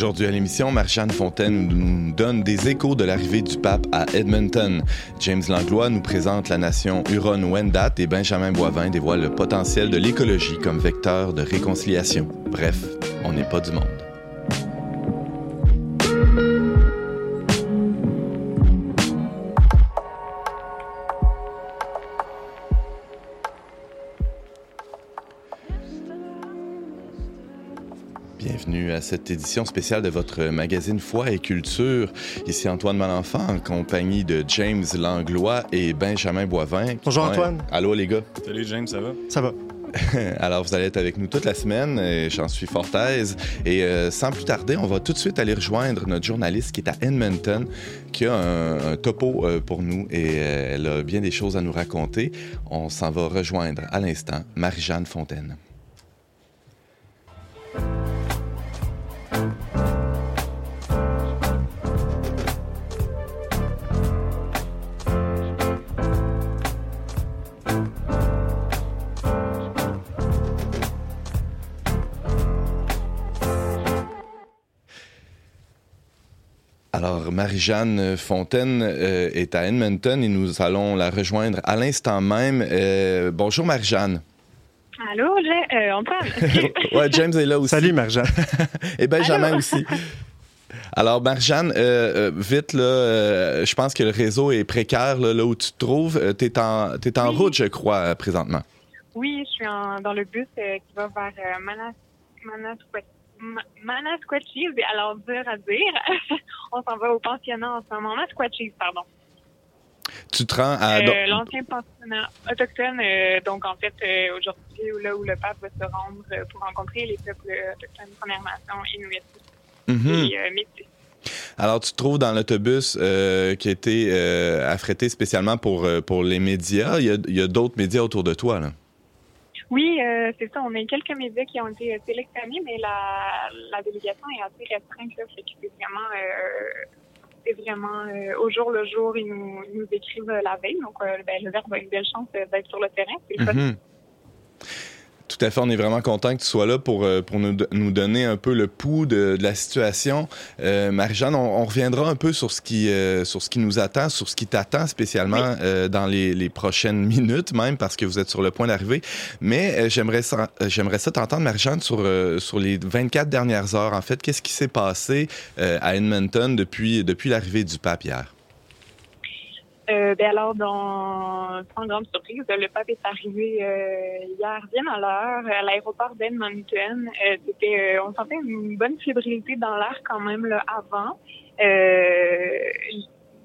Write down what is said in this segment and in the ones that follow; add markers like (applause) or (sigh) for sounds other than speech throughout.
Aujourd'hui à l'émission, Marjane Fontaine nous donne des échos de l'arrivée du pape à Edmonton. James Langlois nous présente la nation Huron-Wendat et Benjamin Boivin dévoile le potentiel de l'écologie comme vecteur de réconciliation. Bref, on n'est pas du monde. Cette édition spéciale de votre magazine Foi et Culture. Ici Antoine Malenfant en compagnie de James Langlois et Benjamin Boivin. Bonjour Antoine. Allô les gars. Salut James, ça va? Ça va. (laughs) Alors, vous allez être avec nous toute la semaine, et j'en suis fort aise. Et euh, sans plus tarder, on va tout de suite aller rejoindre notre journaliste qui est à Edmonton, qui a un, un topo euh, pour nous et euh, elle a bien des choses à nous raconter. On s'en va rejoindre à l'instant Marie-Jeanne Fontaine. Marie-Jeanne Fontaine euh, est à Edmonton et nous allons la rejoindre à l'instant même. Euh, bonjour, Marie-Jeanne. Allô, euh, Antoine. (laughs) ouais, James est là aussi. Salut Marjane. (laughs) Et Benjamin Allô? aussi. Alors, Marie-Jeanne, euh, euh, vite, là, euh, je pense que le réseau est précaire là, là où tu te trouves. Tu es en, t'es en Oui. route, je crois, euh, présentement. oui, je suis en- dans le bus euh, qui va vers euh, Manas, Manasquat- Ma- Manasquatchie. Alors, dur à dire. (laughs) On s'en va au pensionnat en ce moment. Pardon. Tu te rends à... Euh, L'ancien pensionnat autochtone. euh, donc, en fait, euh, aujourd'hui, là où le pape va se rendre pour rencontrer les peuples autochtones, Première Nation, Inuit Mhm. et Métis. Alors, tu te trouves dans l'autobus euh, qui a été euh, affrété spécialement pour, pour les médias. Il y a, il y a d'autres médias autour de toi, là. Oui, euh, c'est ça. On a quelques médias qui ont été euh, sélectionnés, mais la, la délégation est assez restreinte. Là, fait que c'est vraiment, euh, c'est vraiment euh, au jour le jour. Ils nous, ils nous écrivent la veille. Donc, euh, ben, le verbe a une belle chance d'être sur le terrain. C'est le. Mhm. Tout à fait, on est vraiment content que tu sois là pour, euh, pour nous, nous donner un peu le pouls de, de la situation. Euh, Marie-Jeanne, on, on reviendra un peu sur ce qui, euh, sur ce qui nous attend, sur ce qui t'attend spécialement euh, dans les, les prochaines (laughs) minutes même, parce que vous êtes sur le point d'arriver. Mais euh, j'aimerais ça, euh, j'aimerais ça t'entendre, Marie-Jeanne, sur, euh, sur les 24 dernières heures. En fait, qu'est-ce qui s'est passé euh, à Edmonton depuis, depuis l'arrivée du pape hier? Euh, ben alors, dans, sans grande surprise, le pape est arrivé euh, hier bien à l'heure à l'aéroport d'Edmonton. Euh, c'était, euh, on sentait une bonne fébrilité dans l'air quand même là, avant. Euh,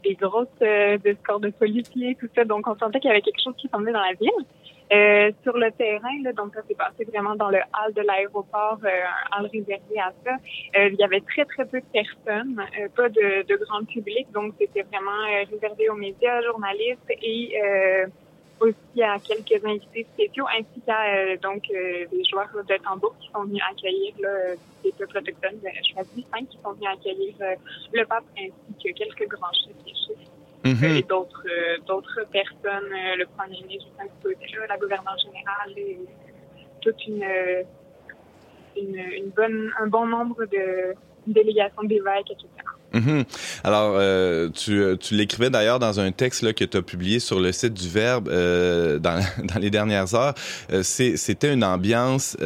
des grosses euh, escortes de policiers, tout ça. Donc, on sentait qu'il y avait quelque chose qui s'en dans la ville. Euh, sur le terrain, là, donc ça s'est passé vraiment dans le hall de l'aéroport, euh, un hall réservé à ça. Euh, il y avait très, très peu de personnes, euh, pas de, de grand public, donc c'était vraiment euh, réservé aux médias, journalistes et euh, aussi à quelques invités spéciaux, ainsi qu'à donc des joueurs de tambour qui sont venus accueillir là, des peuples autochtones. Je choisis cinq qui sont venus accueillir le pape ainsi que quelques grands chefs Mhm. et d'autres euh, d'autres personnes, euh, le premier ministre la gouverneure générale, et toute une, euh, une, une bonne, un bon nombre de délégations d'évêques, etc. Mhm. Alors, euh, tu, euh, tu l'écrivais d'ailleurs dans un texte là, que tu as publié sur le site du Verbe euh, dans, (laughs) dans les dernières heures. Euh, C'était une ambiance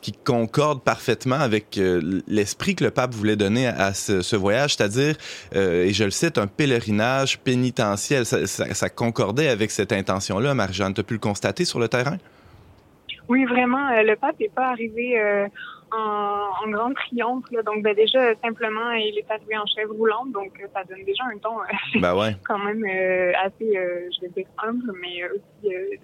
qui concorde parfaitement avec l'esprit que le pape voulait donner à, ce, ce voyage, c'est-à-dire, et je le cite, un pèlerinage pénitentiel. Ça, ça, ça concordait avec cette intention-là, Marie-Jeanne. Tu as pu le constater sur le terrain? Oui, vraiment, le pape n'est pas arrivé en, en grand triomphe. Là. Donc, ben, déjà, simplement, il est arrivé en chaise roulante, donc euh, ça donne déjà un ton euh, Ben ouais. (laughs) quand même euh, assez, euh, je vais dire, humble, mais euh, aussi, euh,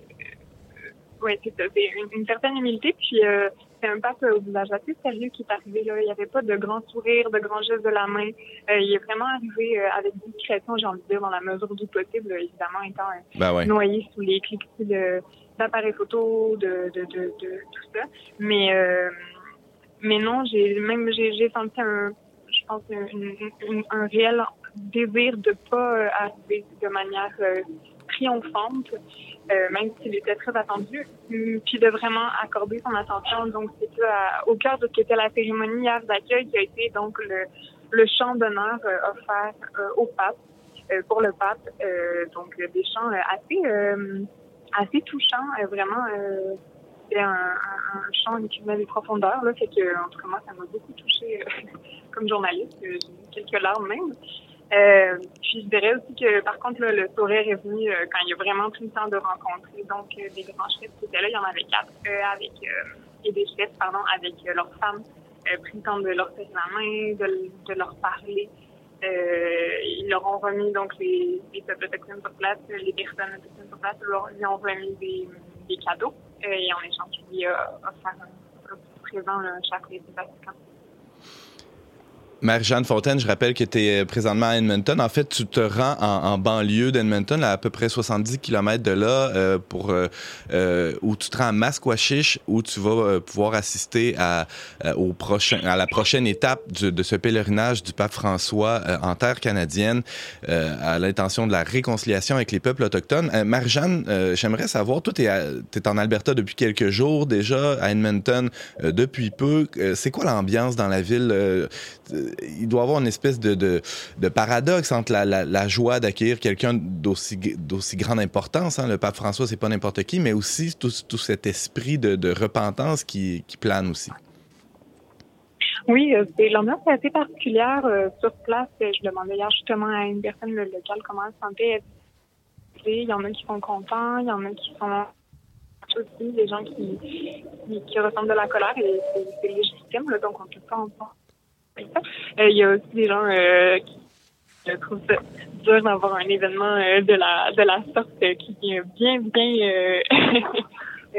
ouais, c'est ça, c'est une, une certaine humilité. Puis, euh, c'est un pape au visage assez sérieux qui est arrivé là. Il n'y avait pas de grands sourires, de grands gestes de la main. Euh, il est vraiment arrivé euh, avec discrétion, j'ai envie de dire, dans la mesure du possible, évidemment, étant euh, Ben ouais. noyé sous les cliquetis de d'appareils photo, de, de, de, de tout ça. Mais euh, mais non, j'ai même j'ai senti un je pense un, réel désir de pas euh, arriver de manière euh, triomphante, même s'il était très attendu, hum, puis de vraiment accorder son attention. Donc, c'était au cœur de ce qu'était la cérémonie hier d'accueil qui a été donc le, le chant d'honneur offert au pape, pour le pape. donc, des chants assez, assez touchants, vraiment c'était un, un, un, chant qui venait des profondeurs. Là, fait que, en tout cas, moi, ça m'a beaucoup touché (laughs) comme journaliste. J'ai quelques larmes même. Euh, puis je dirais aussi que par contre le sourire est venu euh, quand il a vraiment pris le temps de rencontrer donc euh, des grands chefs qui étaient là, il y en avait quatre avec et des chefs pardon avec leurs femmes, pris le temps de leur faire la main, de, de leur parler. ils leur ont remis donc les, les peuples autochtones sur place, les personnes autochtones sur place, leur, ils ont remis des cadeaux et en échange lui a offert un, un présent chaque des Vatican. Marie-Jeanne Fontaine, je rappelle que tu es euh, présentement à Edmonton. En fait, tu te rends en, banlieue d'Edmonton, à, à peu près 70 km de là, euh, pour euh, euh, où tu te rends à Masquachish, où tu vas euh, pouvoir assister à, au prochain, à la prochaine étape du, de ce pèlerinage du pape François en terre canadienne, à l'intention de la réconciliation avec les peuples autochtones. Marie-Jeanne, j'aimerais savoir, toi, tu es, es, en Alberta depuis quelques jours déjà, à Edmonton depuis peu. C'est quoi l'ambiance dans la ville? Il doit y avoir une espèce de, paradoxe entre la, joie d'accueillir quelqu'un d'aussi, grande importance. Hein. Le pape François, c'est pas n'importe qui, mais aussi tout, cet esprit de, repentance qui, plane aussi. Oui, euh, c'est l'ambiance est assez particulière euh, sur place. Je demandais hier justement à une personne locale comment elle se sentait. Il y en a qui sont contents, il y en a qui sont aussi des gens qui, qui, qui ressentent de la colère et c'est, légitime, là, donc on peut pas en il y a aussi des gens euh, qui trouvent ça dur d'avoir un événement euh, de la de la sorte qui vient bien bien (laughs)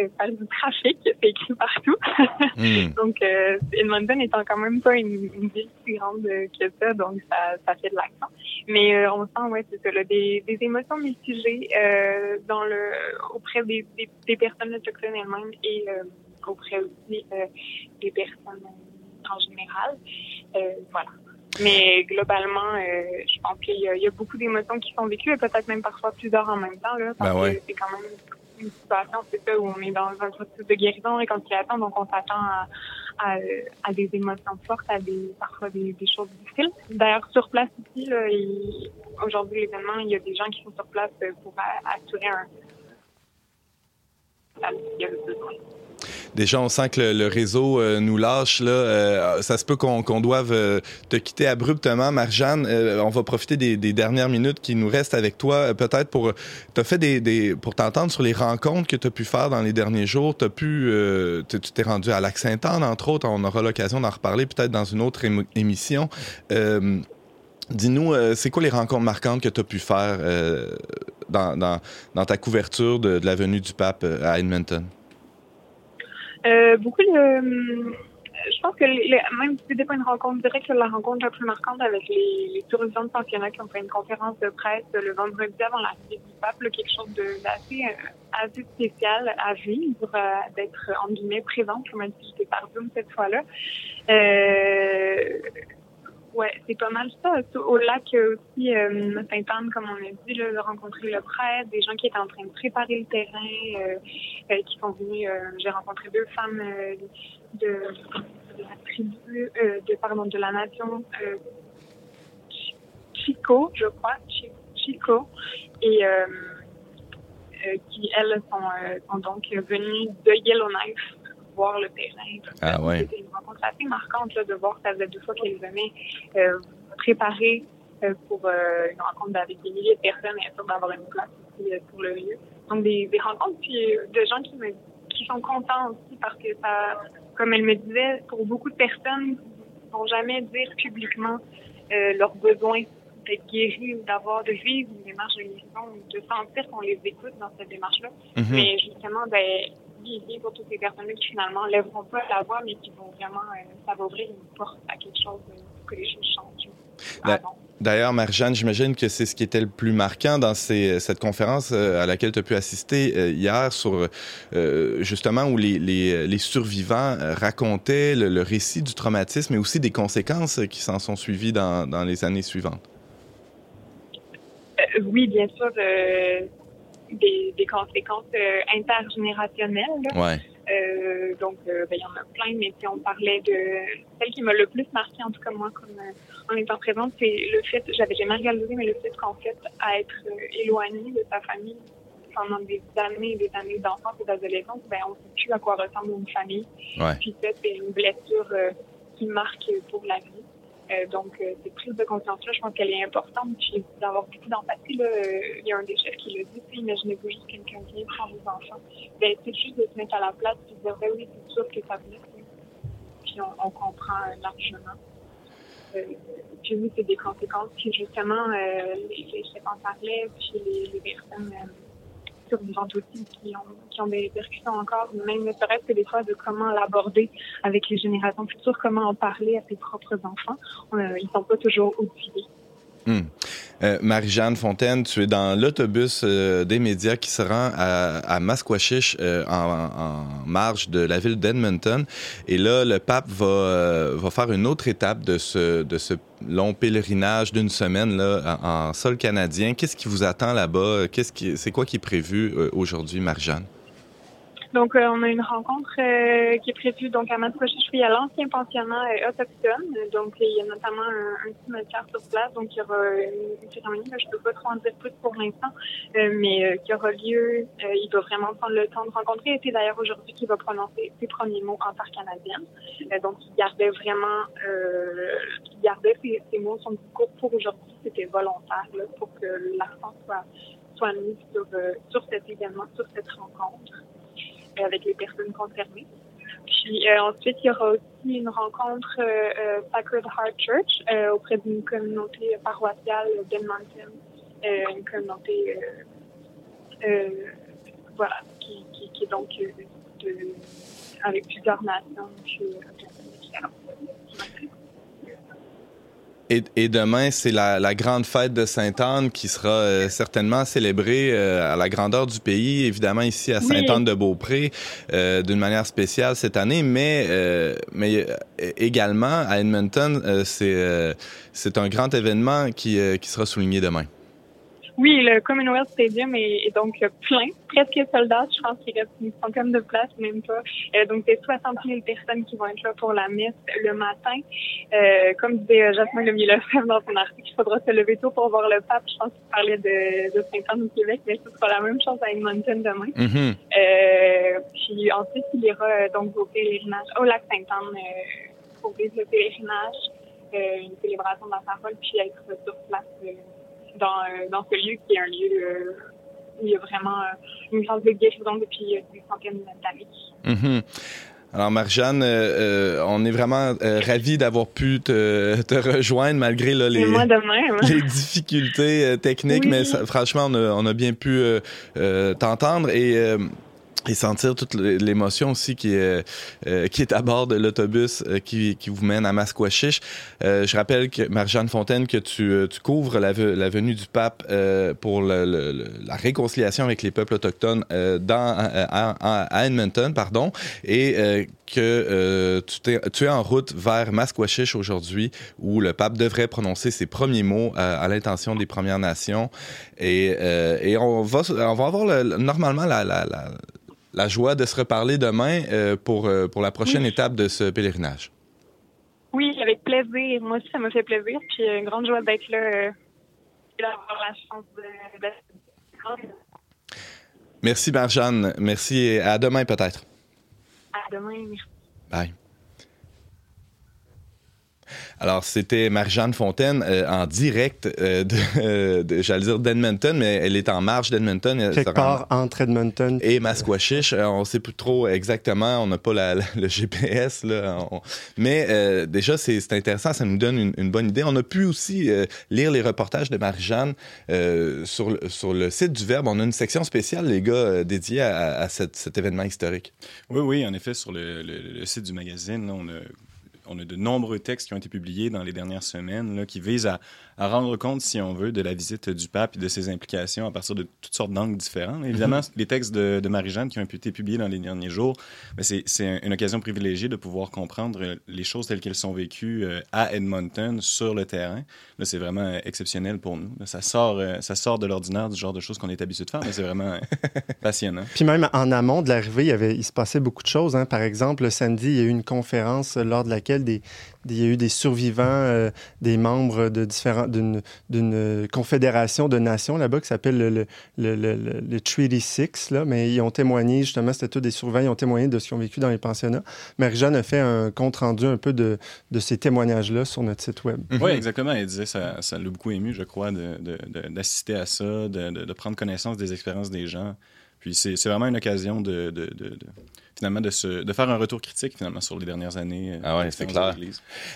faire du trafic, c'est écrit partout. (laughs) mm. Donc, euh, Edmonton étant quand même pas une, une, ville si grande que ça, donc ça, ça fait de l'accent. Mais euh, on sent, ouais, c'est ça, là, des, des émotions mitigées euh, dans le auprès des, des, des personnes autochtones elles-mêmes et auprès aussi des personnes en général. Euh, voilà. Mais globalement, euh, je pense qu'il y, y, a beaucoup d'émotions qui sont vécues et peut-être même parfois plusieurs en même temps. Là, parce ben ouais. que c'est quand même une situation, c'est ça, où on est dans un processus de guérison, réconciliation, donc on s'attend à, à, à, des émotions fortes, à des parfois des, des choses difficiles. D'ailleurs, sur place ici, aujourd'hui, l'événement, il y a des gens qui sont sur place pour assurer un... Déjà, on sent que le, réseau euh, nous lâche. Euh, ça se peut qu'on qu doive euh, te quitter abruptement, Marjane. On va profiter des, dernières minutes qui nous restent avec toi, peut-être pour t'entendre sur les rencontres que tu as pu faire dans les derniers jours. T'as pu, tu t'es rendu à Lac Saint-Anne, entre autres. On aura l'occasion d'en reparler peut-être dans une autre émission. Dis-nous, c'est quoi les rencontres marquantes que tu as pu faire dans, ta couverture de, de la venue du pape à Edmonton? Euh, beaucoup de. Euh, je pense que les, même si c'était pas une rencontre directe, la rencontre la plus marquante avec les, les survivants de pensionnat qui ont fait une conférence de presse le vendredi avant la fête du pape, quelque chose d'assez euh, assez spécial à vivre, euh, d'être en guillemets présente, même si j'étais par Zoom cette fois-là. Euh, Ouais, c'est pas mal ça. Au lac aussi, euh, Sainte-Anne, comme on a dit, de rencontrer le prêtre, des gens qui étaient en train de préparer le terrain, euh, euh, qui sont venus. Euh, j'ai rencontré deux femmes euh, de, la tribu, euh, de pardon, de la nation Chico, je crois, Chico, et qui elles sont, sont donc venues de Yellowknife voir le terrain. Ah ouais. C'était une rencontre assez marquante là, de voir ça faisait deux fois qu'ils venaient euh, préparer euh, pour euh, une rencontre avec des milliers de personnes et sûr d'avoir une place aussi euh, pour le lieu. Donc des, des rencontres puis, de gens qui me qui sont contents aussi parce que ça, comme elle me disait, pour beaucoup de personnes, vont jamais dire publiquement leurs besoins d'être guéris ou d'avoir de vivre une démarche de guérison ou de sentir qu'on les écoute dans cette démarche-là. Mm -hmm. Mais justement, ben, pour toutes ces personnes qui finalement lèveront pas la voix, mais qui vont vraiment, euh, ça va ouvrir une porte à quelque chose euh, pour que les choses changent. D'ailleurs, Marjane, j'imagine que c'est ce qui était le plus marquant dans ces, cette conférence euh, à laquelle tu as pu assister euh, hier sur euh, justement où les, les, les survivants racontaient le, le, récit du traumatisme et aussi des conséquences qui s'en sont suivies dans, dans les années suivantes. oui, bien sûr des, des, conséquences intergénérationnelles. Ouais. Euh, donc, ben, il y en a plein, mais si on parlait de celle qui m'a le plus marqué, en tout cas moi, comme en étant présente, c'est le fait, j'avais jamais réalisé, mais le fait qu'en fait, à être éloigné de sa famille pendant des années et des années d'enfance et d'adolescence, ben, on ne sait plus à quoi ressemble une famille. Ouais. Puis ça, c'est une blessure euh, qui marque pour la vie. Euh, donc, euh, cette prise de conscience-là, je pense qu'elle est importante. Puis d'avoir beaucoup d'empathie, là, euh, il y a un des chefs qui le dit, imaginez-vous juste quelqu'un vient prendre vos enfants. Ben, c'est juste de se mettre à la place et de dire, ben oui, c'est sûr que ça blesse. Puis on, on comprend largement. Euh, puis oui, c'est des conséquences. Puis justement, euh, les, les chefs en parlaient, puis les, les personnes survivantes aussi qui ont, qui ont des répercussions encore, même ne serait-ce que des fois de comment l'aborder avec les générations futures, comment en parler à ses propres enfants. Euh, ils sont pas toujours outillés. Hum. Euh, Marie-Jeanne Fontaine, tu es dans l'autobus euh, des médias qui se rend à, à Masquachish euh, en, marge de la ville d'Edmonton. Et là, le pape va, faire une autre étape de ce, long pèlerinage d'une semaine en, sol canadien. Qu'est-ce qui vous attend là-bas? C'est quoi qui est prévu aujourd'hui, Marie-Jeanne? Donc, euh, on a une rencontre euh, qui est prévue donc à Masquachish, à l'ancien pensionnat euh, autochtone. Donc, il y a notamment un, un cimetière sur place. Donc, il y aura une, cérémonie. Je peux pas trop en dire plus pour l'instant, mais qui aura lieu. il va vraiment prendre le temps de rencontrer. Et c'est d'ailleurs aujourd'hui qu'il va prononcer ses premiers mots en part canadienne. donc, il gardait vraiment, ses, mots, son discours pour aujourd'hui. C'était volontaire pour que l'accent soit soit mis sur, sur cet événement, sur cette rencontre avec les personnes concernées. Puis euh, ensuite, il y aura aussi une rencontre euh, euh, Sacred Heart Church auprès d'une communauté paroissiale d'Edmonton, une communauté voilà, qui, est donc avec plusieurs nations. Puis, et, et, demain, c'est la, la, grande fête de Sainte-Anne qui sera euh, certainement célébrée euh, à la grandeur du pays, évidemment ici à Sainte-Anne-de-Beaupré, euh, d'une manière spéciale cette année, mais, euh, mais également à Edmonton, c'est c'est un grand événement qui, qui sera souligné demain. Oui, le Commonwealth Stadium est, est, donc plein, presque soldat. Je pense qu'il reste une centaine de places, même pas. Euh, donc, c'est 60 000 personnes qui vont être là pour la messe le matin. Euh, comme disait Jasmin Lemieux-Lefebvre dans son article, il faudra se lever tôt pour voir le pape. Je pense qu'il parlait de, de Saint-Anne au Québec, mais ce sera la même chose à Edmonton demain. Mm -hmm. euh, puis ensuite, il ira euh, donc au pèlerinage au lac Sainte-Anne euh, pour vivre le pèlerinage, euh, une célébration de la parole, puis être sur place dans, dans ce lieu qui est un lieu euh, où il y a vraiment euh, une grande guérison depuis des centaines d'années. Mm -hmm. Alors, Marjane, euh, on est vraiment euh, ravis d'avoir pu te, te, rejoindre malgré là, les, (laughs) les difficultés euh, techniques, oui. mais ça, franchement, on a, on a, bien pu t'entendre et et sentir toute l'émotion aussi qui est euh, qui est à bord de l'autobus euh, qui, qui vous mène à Masquachish. Euh, je rappelle que Marjane Fontaine que tu, euh, tu couvres la, la, venue du pape euh, pour le, le, la réconciliation avec les peuples autochtones dans à, à, à, Edmonton, pardon, et que tu, es, tu es en route vers Masquachish aujourd'hui où le pape devrait prononcer ses premiers mots à l'intention des Premières Nations et, et on va on va avoir le, normalement la, la, la la joie de se reparler demain euh, pour, euh, pour la prochaine oui. étape de ce pèlerinage. Oui, avec plaisir. Moi aussi, ça me fait plaisir. Puis une grande joie d'être là euh, et d'avoir la chance de, de... Merci, Marjane. Merci et à demain peut-être. Demain. Bye. Alors, c'était Marie-Jeanne Fontaine euh, en direct euh, de, de j'allais dire d'Edmonton, mais elle est en marge d'Edmonton. Quelque part entre Edmonton et Masquachish. Euh, on ne sait plus trop exactement, on n'a pas la, la, le GPS, là. On... mais euh, déjà, c'est intéressant, ça nous donne une, une, bonne idée. On a pu aussi euh, lire les reportages de Marie-Jeanne sur, le, sur le site du Verbe. On a une section spéciale, les gars, dédiée à, à cet, cet, événement historique. Oui, oui, en effet, sur le, le, le site du magazine, là, on a on a de nombreux textes qui ont été publiés dans les dernières semaines là, qui visent à, à, rendre compte, si on veut, de la visite du pape et de ses implications à partir de toutes sortes d'angles différents. Évidemment, mm-hmm. les textes de, de Marie-Jeanne qui ont été publiés dans les derniers jours, ben, c'est une occasion privilégiée de pouvoir comprendre les choses telles qu'elles sont vécues euh, à Edmonton, sur le terrain. Là, c'est vraiment exceptionnel pour nous. ça, sort, euh, ça sort de l'ordinaire du genre de choses qu'on est habitué de faire, mais c'est vraiment (laughs) passionnant. Puis même en amont de l'arrivée, il, y avait, il se passait beaucoup de choses. Hein. Par exemple, le samedi, il y a eu une conférence lors de laquelle des, il y a eu des survivants, euh, des membres de différents, d'une, confédération de nations là-bas qui s'appelle le, le, le, Treaty Six, là, mais ils ont témoigné, justement, c'était tous des survivants, ils ont témoigné de ce qu'ils ont vécu dans les pensionnats. Marie-Jeanne a fait un compte-rendu un peu de, de ces témoignages-là sur notre site web. Oui, exactement. Elle disait ça, ça l'a beaucoup ému, je crois, d'assister à ça, de, prendre connaissance des expériences des gens. Puis c'est, vraiment une occasion de finalement, de, se, de faire un retour critique, finalement, sur les dernières années. Euh, ah ouais, c'est clair.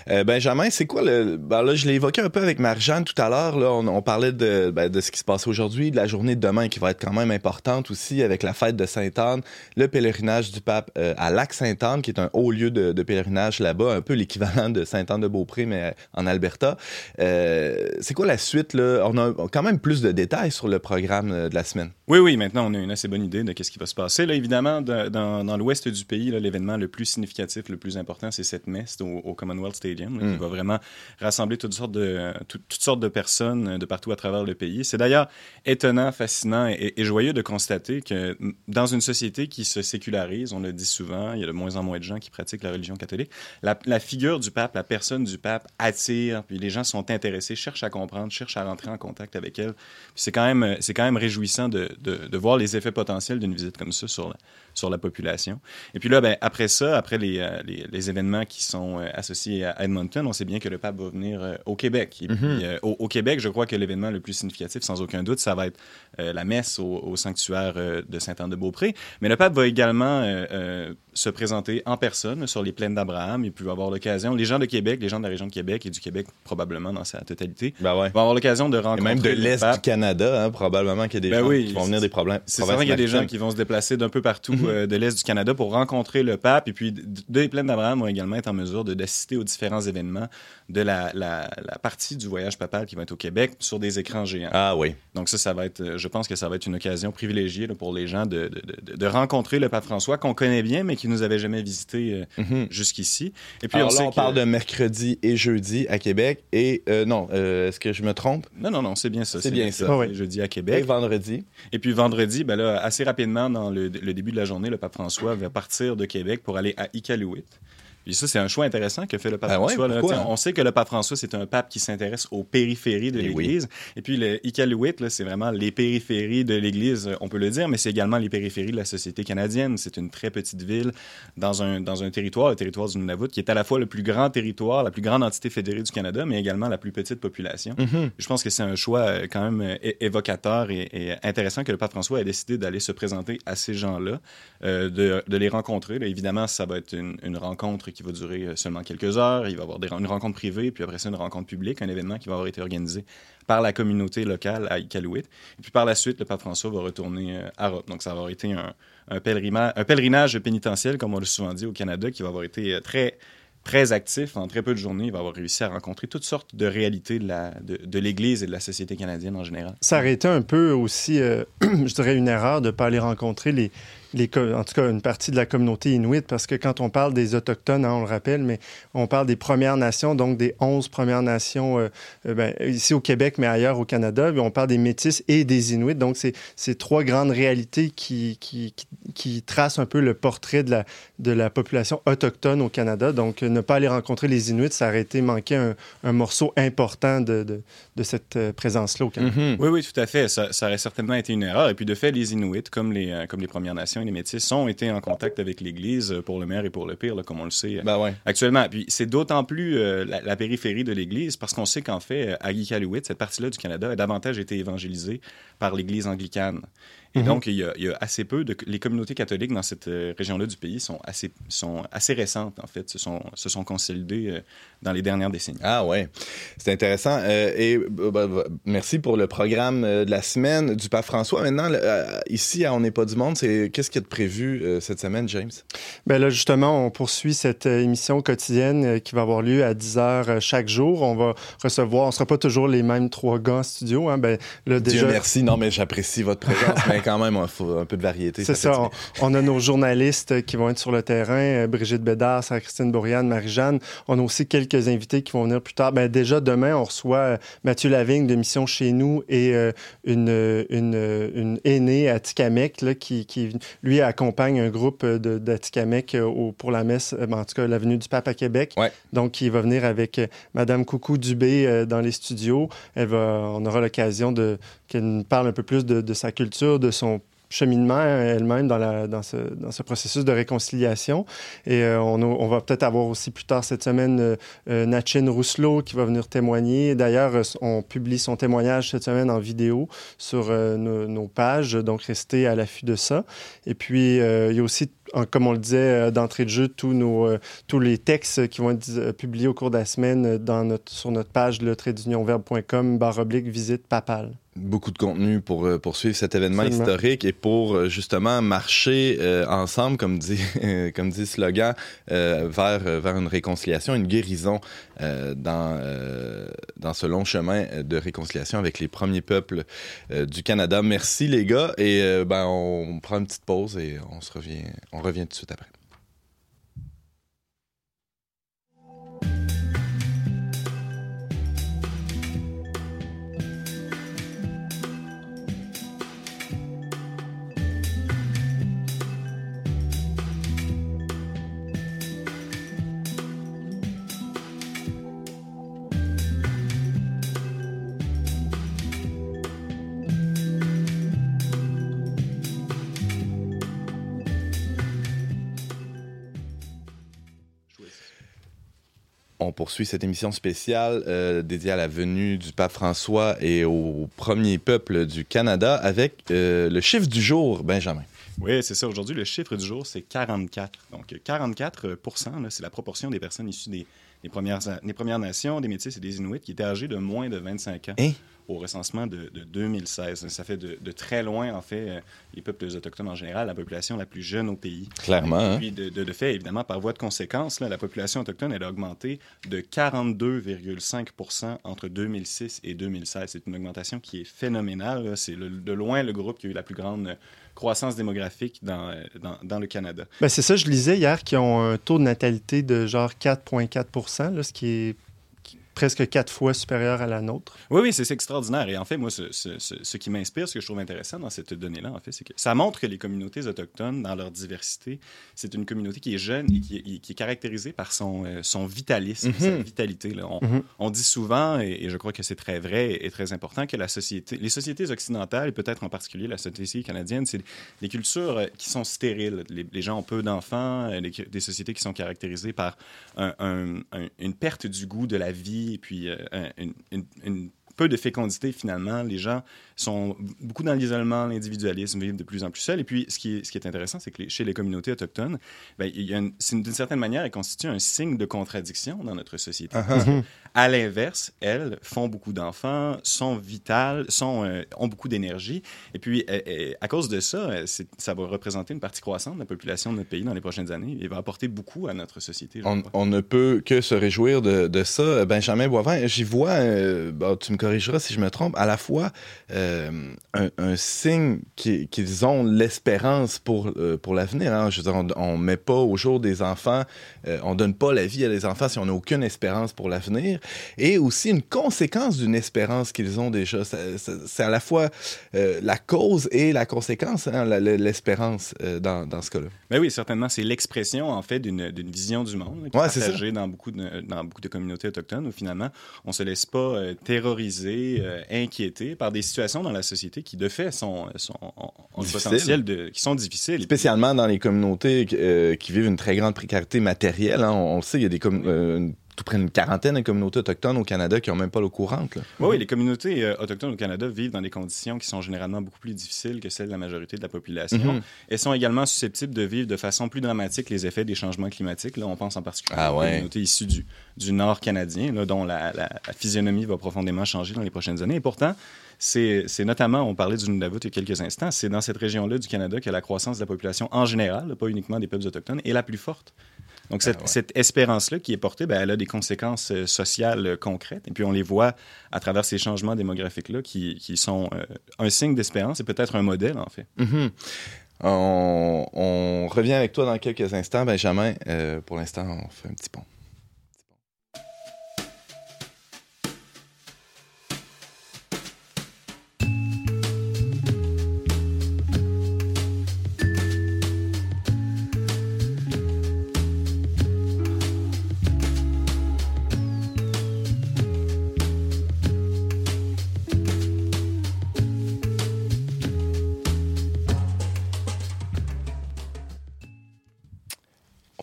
Euh, Benjamin, c'est quoi le. Ben là, je l'ai évoqué un peu avec Marjane tout à l'heure. Là, on, parlait de, ben, de ce qui se passe aujourd'hui, de la journée de demain qui va être quand même importante aussi avec la fête de Sainte-Anne, le pèlerinage du pape euh, à Lac-Sainte-Anne, qui est un haut lieu de, de pèlerinage là-bas, un peu l'équivalent de Sainte-Anne-de-Beaupré, mais en Alberta. c'est quoi la suite? Là? On a quand même plus de détails sur le programme de la semaine. Oui, oui, maintenant, on a une assez bonne idée de ce qui va se passer. Là, évidemment, dans, dans l'ouest l'ouest du pays, l'événement le plus significatif, le plus important, c'est cette messe au, Commonwealth Stadium, qui mm. va vraiment rassembler toutes sortes de, toutes sortes de personnes euh, de partout à travers le pays. C'est d'ailleurs étonnant, fascinant et, joyeux de constater que dans une société qui se sécularise, on le dit souvent, il y a de moins en moins de gens qui pratiquent la religion catholique, la, figure du pape, la personne du pape attire, puis les gens sont intéressés, cherchent à comprendre, cherchent à rentrer en contact avec elle. C'est quand, même, quand même réjouissant de, de, de voir les effets potentiels d'une visite comme ça sur la, sur la population. Et puis là, ben, après ça, après les, euh, les, les, événements qui sont euh, associés à Edmonton, on sait bien que le pape va venir euh, au Québec. Et puis, mhm. au, Québec, je crois que l'événement le plus significatif, sans aucun doute, ça va être la messe au, au sanctuaire de Saint-Anne-de-Beaupré. Mais le pape va également se présenter en personne sur les plaines d'Abraham. Il peut avoir l'occasion, les gens de Québec, les gens de la région de Québec et du Québec probablement dans sa totalité, ben ouais. vont avoir l'occasion de rencontrer. Et même de l'Est du Canada, hein, probablement qu'il y a des ben gens qui vont venir des problèmes. C'est certain qu'il y a des gens qui vont se déplacer d'un peu partout mhm. euh, de l'Est du Canada pour rencontrer le pape. Et puis, deux plaines d'Abraham vont également être en mesure d'assister aux différents événements de la, la, partie du voyage papal qui va être au Québec sur des écrans géants. Ah oui. Donc ça, ça va être, je pense que ça va être une occasion privilégiée pour les gens de, de, de rencontrer le pape François qu'on connaît bien, mais qui nous avait jamais visité euh, mhm. jusqu'ici. Et puis Alors on, là, on parle de mercredi et jeudi à Québec. Et euh, non, euh, est-ce que je me trompe? Non, non, non, c'est bien ça. C'est bien, ça. Ah jeudi à Québec. Et vendredi. Et puis vendredi, ben là, assez rapidement, dans le, le, début de la journée, le pape François va partir de Québec pour aller à Iqaluit. Puis ça, c'est un choix intéressant que fait le pape ben François. on sait que le pape François, c'est un pape qui s'intéresse aux périphéries de eh l'Église. Et puis le Iqaluit, c'est vraiment les périphéries de l'Église, on peut le dire, mais c'est également les périphéries de la société canadienne. C'est une très petite ville dans un, dans un territoire, le territoire du Nunavut, qui est à la fois le plus grand territoire, la plus grande entité fédérée du Canada, mais également la plus petite population. Mm-hmm. Je pense que c'est un choix euh, quand même euh, évocateur et, intéressant que le pape François ait décidé d'aller se présenter à ces gens-là, euh, de, de, les rencontrer. évidemment, ça va être une, une rencontre qui va durer euh, seulement quelques heures. Il va y avoir une rencontre privée, puis après ça, une rencontre publique, un événement qui va avoir été organisé par la communauté locale à Iqaluit. Et puis par la suite, le pape François va retourner euh, à Rome. Donc ça va avoir été un, pèlerinage, pénitentiel, comme on l'a souvent dit au Canada, qui va avoir été euh, très très actif en très peu de journées. Il va avoir réussi à rencontrer toutes sortes de réalités de, l'Église et de la société canadienne en général. Ça aurait été un peu aussi, (clears throat) je dirais, une erreur de ne pas aller rencontrer les, en tout cas une partie de la communauté inuit, parce que quand on parle des Autochtones, hein, on le rappelle, mais on parle des Premières Nations, donc des 11 Premières Nations euh, euh, ben, ici au Québec, mais ailleurs au Canada. on parle des Métis et des Inuits. Donc, c'est trois grandes réalités qui, qui, qui, tracent un peu le portrait de la, de la population autochtone au Canada. Donc, ne pas aller rencontrer les Inuits, ça aurait été manquer un, un morceau important de, de, de cette euh, présence-là au Canada. Mm-hmm. Oui, oui, tout à fait. Ça, ça, aurait certainement été une erreur. Et puis, de fait, les Inuits, comme les, comme les Premières Nations, les Métis ont été en contact avec l'Église pour le meilleur et pour le pire, comme on le sait ben actuellement. Puis c'est d'autant plus euh, la, périphérie de l'Église parce qu'on sait qu'en fait, à Iqaluit, cette partie-là du Canada a davantage été évangélisée par l'Église anglicane. Et mhm. donc, il y, a, assez peu de... Les communautés catholiques dans cette euh, région-là du pays sont assez, sont assez récentes, en fait, se sont, se sont consolidées euh, dans les dernières décennies. Ah ouais, c'est intéressant. Euh, et bah, bah, merci pour le programme de la semaine du pape François. Maintenant, ici, à On n'est pas du monde, c'est qu'est-ce qui est prévu cette semaine, James? Bien là, justement, on poursuit cette émission quotidienne qui va avoir lieu à 10 heures chaque jour. On va recevoir, on ne sera pas toujours les mêmes trois gars en studio. Hein. Ben, là, déjà... Dieu merci. Non, mais j'apprécie votre présence. (laughs) quand même, il faut un peu de variété. C'est ça. On, a nos journalistes qui vont être sur le terrain, euh, Brigitte Bédard, Sarah-Christine Bourriane, Marie-Jeanne. On a aussi quelques invités qui vont venir plus tard. Ben, déjà, demain, on reçoit euh, Mathieu Lavigne de Mission Chez nous et euh, une, une, une, aînée à Tikamek là, qui, qui, lui, accompagne un groupe d'Atikamek pour la messe, ben, en tout cas, l'avenue du Pape à Québec. Donc, il va venir avec Madame Coucou Dubé dans les studios. Elle va, on aura l'occasion de qu'elle nous parle un peu plus de, sa culture, de son cheminement elle-même dans, ce, processus de réconciliation. Et euh, on, va peut-être avoir aussi plus tard cette semaine euh, euh Rousselot qui va venir témoigner. D'ailleurs, euh, on publie son témoignage cette semaine en vidéo sur nos, pages, donc restez à l'affût de ça. Et puis, il y a aussi comme on le disait d'entrée de jeu, tous, les textes qui vont être publiés au cours de la semaine sur notre page, le barre oblique, visite papale beaucoup de contenu pour euh, poursuivre cet événement historique et pour euh, justement marcher euh, ensemble, comme dit, (laughs) comme dit slogan, vers, vers une réconciliation, une guérison dans, dans ce long chemin de réconciliation avec les premiers peuples du Canada. Merci les gars et ben, on prend une petite pause et on se revient, on revient tout de suite après. On poursuit cette émission spéciale euh, dédiée à la venue du pape François et au premier peuple du Canada avec euh, le chiffre du jour, Benjamin. Oui, c'est ça. Aujourd'hui, le chiffre du jour, c'est 44. Donc, 44% c'est la proportion des personnes issues des, premières, des Premières Nations, des Métis et des Inuits qui étaient âgées de moins de 25 ans. Hein? au recensement de, 2016. Ça fait de, très loin, en fait, euh, les peuples autochtones en général, la population la plus jeune au pays. Clairement. Et hein? puis, de, fait, évidemment, par voie de conséquence, la population autochtone, elle a augmenté de 42,5% entre 2006 et 2016. C'est une augmentation qui est phénoménale. C'est de loin le groupe qui a eu la plus grande croissance démographique dans, dans, le Canada. Ben c'est ça, je lisais hier qu'ils ont un taux de natalité de genre 4,4% ce qui est presque quatre fois supérieure à la nôtre. Oui, oui, c'est extraordinaire. Et en fait, moi, ce, ce, ce, qui m'inspire, ce que je trouve intéressant dans cette donnée-là, en fait, c'est que ça montre que les communautés autochtones, dans leur diversité, c'est une communauté qui est jeune et qui, est, qui est caractérisée par son, euh, son vitalisme, mm sa vitalité. Là. On, mm-hmm. on, dit souvent, et, je crois que c'est très vrai et très important, que la société, les sociétés occidentales, et peut-être en particulier la société canadienne, c'est des cultures euh, qui sont stériles. Les, gens ont peu d'enfants, euh, des sociétés qui sont caractérisées par un, une perte du goût de la vie et puis euh, une, peu de fécondité finalement. Les gens sont beaucoup dans l'isolement, l'individualisme, vivent de plus en plus seuls. Et puis, ce qui est, ce qui est intéressant, c'est que chez les communautés autochtones, ben, d'une certaine manière, elles constituent un signe de contradiction dans notre société. Uh-huh. À l'inverse, elles font beaucoup d'enfants, sont vitales, sont, euh, ont beaucoup d'énergie. Et puis, euh, euh, à cause de ça, ça va représenter une partie croissante de la population de notre pays dans les prochaines années et va apporter beaucoup à notre société. On, ne peut que se réjouir de, de ça. Benjamin Boivin, j'y vois, tu me corrigeras si je me trompe, à la fois un, signe qu'ils ont l'espérance pour, pour l'avenir. Hein. Je veux dire, on ne met pas au jour des enfants, on donne pas la vie à des enfants si on n'a aucune espérance pour l'avenir et aussi une conséquence d'une espérance qu'ils ont déjà. C'est à la fois euh, la cause et la conséquence, hein, l'espérance euh, dans, dans, ce cas-là. Mais ben oui, certainement, c'est l'expression en fait d'une vision du monde qui est partagée dans beaucoup, de, dans beaucoup de communautés autochtones où finalement on se laisse pas euh, inquiéter par des situations dans la société qui de fait sont, sont ont potentiel de, qui sont difficiles. Spécialement dans les communautés qui vivent une très grande précarité matérielle. Hein. On, le sait, il y a des tout près d'une quarantaine de communautés autochtones au Canada qui n'ont même pas l'eau courante. Oui, les communautés euh, autochtones au Canada vivent dans des conditions qui sont généralement beaucoup plus difficiles que celles de la majorité de la population. Mhm. Elles sont également susceptibles de vivre de façon plus dramatique les effets des changements climatiques. Là, on pense en particulier ah, aux communautés issues du, du nord canadien, dont la, la, physionomie va profondément changer dans les prochaines années. Et pourtant, c'est notamment, on parlait du Nunavut il y a quelques instants, c'est dans cette région-là du Canada que la croissance de la population en général, pas uniquement des peuples autochtones, est la plus forte. Donc, cette, ah espérance-là qui est portée, ben, elle a des conséquences euh, sociales euh, concrètes. Et puis, on les voit à travers ces changements démographiques-là qui, sont euh, un signe d'espérance et peut-être un modèle, en fait. Mm-hmm. on, revient avec toi dans quelques instants, Benjamin. pour l'instant, on fait un petit pont.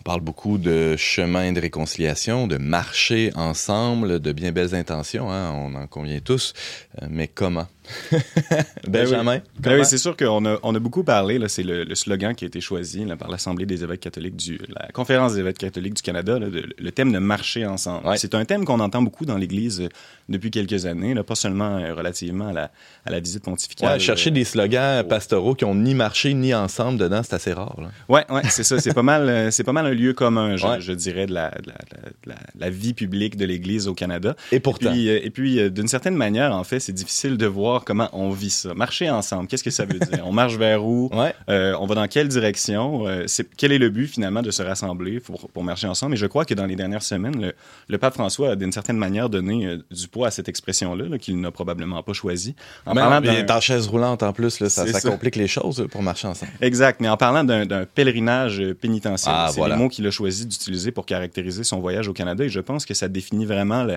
Parle beaucoup de chemin de réconciliation, de marcher ensemble, de bien belles intentions, hein, on en convient tous, euh, mais comment? Ben Benjamin? Ben oui, c'est sûr qu'on a, on a beaucoup parlé, c'est le, slogan qui a été choisi par l'Assemblée des évêques catholiques du, la Conférence des évêques catholiques du Canada, le thème de marcher ensemble. C'est un thème qu'on entend beaucoup dans l'Église euh, depuis quelques années, pas seulement euh, relativement à la, à la visite pontificale. chercher des slogans pastoraux qui ont ni marché ni ensemble dedans, c'est assez rare. Oui, ouais, c'est ça. C'est pas mal, c'est pas mal un lieu commun, je, dirais, de la, la, la, vie publique de l'Église au Canada. Et pourtant. et puis euh, d'une certaine manière, en fait, c'est difficile de voir comment on vit ça. Marcher ensemble, qu'est-ce que ça veut dire? on marche vers où? (laughs) Euh, on va dans quelle direction? Euh, quel est le but finalement de se rassembler pour, pour, marcher ensemble? Et je crois que dans les dernières semaines, le, pape François a d'une certaine manière donné euh, du poids à cette expression-là, qu'il n'a probablement pas choisi. En parlant il est en chaise roulante en plus, ça, ça, complique les choses pour marcher ensemble. Exact, mais en parlant d'un pèlerinage pénitentiel, ah, c'est le mot qu'il a choisi d'utiliser pour caractériser son voyage au Canada et je pense que ça définit vraiment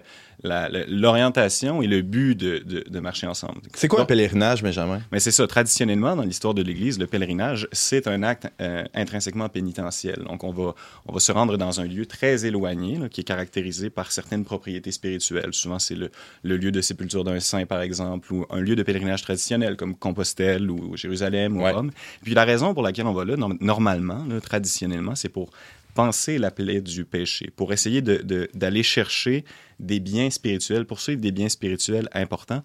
l'orientation et le but de, de, de marcher ensemble. C'est quoi? Un pèlerinage, Benjamin? Mais c'est ça. Traditionnellement, dans l'histoire de l'Église, le pèlerinage, c'est un acte euh, intrinsèquement pénitentiel. Donc, on va, on va se rendre dans un lieu très éloigné, qui est caractérisé par certaines propriétés spirituelles. Souvent, c'est le, le, lieu de sépulture d'un saint, par exemple, ou un lieu de pèlerinage traditionnel, comme Compostelle ou Jérusalem ou Rome. puis, la raison pour laquelle on va là, normalement, traditionnellement, c'est pour penser la plaie du péché, pour essayer d'aller de, chercher des biens spirituels, poursuivre des biens spirituels importants.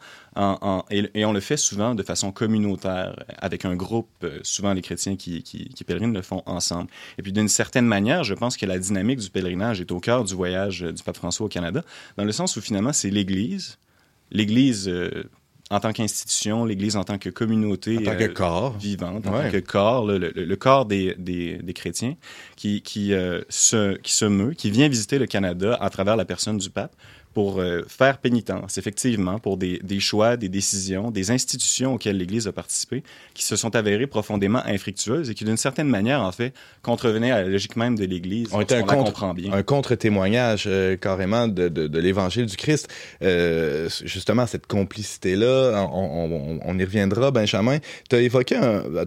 Et, on le fait souvent de façon communautaire, avec un groupe. Euh, souvent, les chrétiens qui, qui, pèlerinent le font ensemble. Et puis, d'une certaine manière, je pense que la dynamique du pèlerinage est au cœur du voyage du pape François au Canada, dans le sens où finalement, c'est l'Église. L'Église euh, en tant qu'institution, l'Église en tant que communauté en tant que euh, corps. vivante, en tant que corps, le, corps des, des, des, chrétiens qui, qui, euh, se, qui se meut, qui vient visiter le Canada à travers la personne du pape pour euh, faire pénitence, effectivement, pour des, des, choix, des décisions, des institutions auxquelles l'Église a participé, qui se sont avérées profondément infructueuses et qui, d'une certaine manière, en fait, contrevenaient à la logique même de l'Église. On était un, contre-témoignage euh, carrément de, de, de l'Évangile du Christ. Euh, justement, cette complicité-là, on, on, on, y reviendra, Benjamin. Tu as évoqué,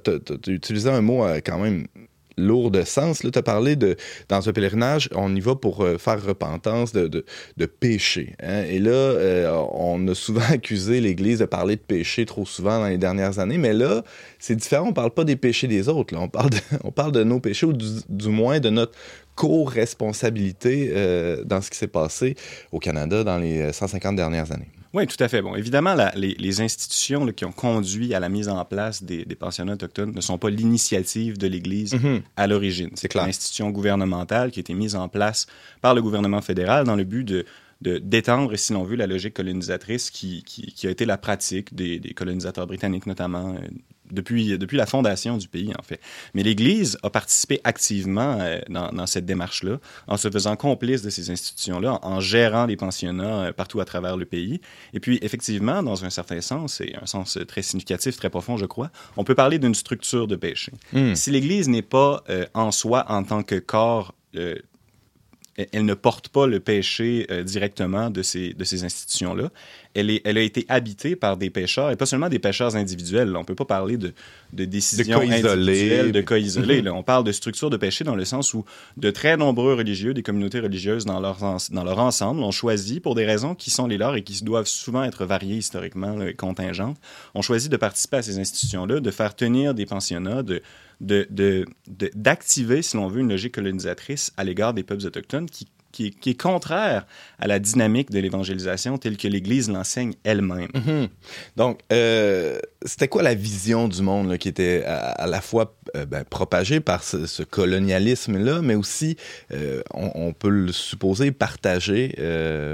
tu as utilisé un mot quand même lourd de sens. Tu as parlé de, dans un pèlerinage, on y va pour euh, faire repentance de, de, péché. Hein. Et là, euh, on a souvent (laughs) accusé l'Église de parler de péché trop souvent dans les dernières années, mais là, c'est différent. On parle pas des péchés des autres. Là. On, parle de, (laughs) on parle de nos péchés, ou du, moins de notre co-responsabilité euh, dans ce qui s'est passé au Canada dans les 150 dernières années. Oui, tout à fait. Bon, évidemment, les, institutions qui ont conduit à la mise en place des, pensionnats autochtones ne sont pas l'initiative de l'Église mm-hmm. à l'origine. C'est l'institution gouvernementale qui a été mise en place par le gouvernement fédéral dans le but de d'étendre, si l'on veut, la logique colonisatrice qui, qui, a été la pratique des, des colonisateurs britanniques, notamment euh, depuis, depuis la fondation du pays, en fait. Mais l'Église a participé activement euh, dans, dans, cette démarche-là, en se faisant complice de ces institutions-là, en, gérant les pensionnats euh, partout à travers le pays. Et puis, effectivement, dans un certain sens, et un sens très significatif, très profond, je crois, on peut parler d'une structure de péché. Hmm. Si l'Église n'est pas euh, en soi, en tant que corps, elle ne porte pas le péché directement de ces, de ces institutions-là. elle, est, elle a été habitée par des pêcheurs, et pas seulement des pêcheurs individuels. On ne peut pas parler de, de décisions de individuelles, de cas isolés. (laughs) On parle de structures de péché dans le sens où de très nombreux religieux, des communautés religieuses dans leur, dans leur ensemble, ont choisi, pour des raisons qui sont les leurs et qui doivent souvent être variées historiquement et contingentes, ont choisi de participer à ces institutions-là, de faire tenir des pensionnats, de d'activer, de, si l'on veut, une logique colonisatrice à l'égard des peuples autochtones qui qui est, contraire à la dynamique de l'évangélisation telle que l'Église l'enseigne elle-même. Mhm. Donc, euh, c'était quoi la vision du monde qui était à, la fois euh, ben, propagée par ce, colonialisme-là, mais aussi, euh, on, peut le supposer, partagée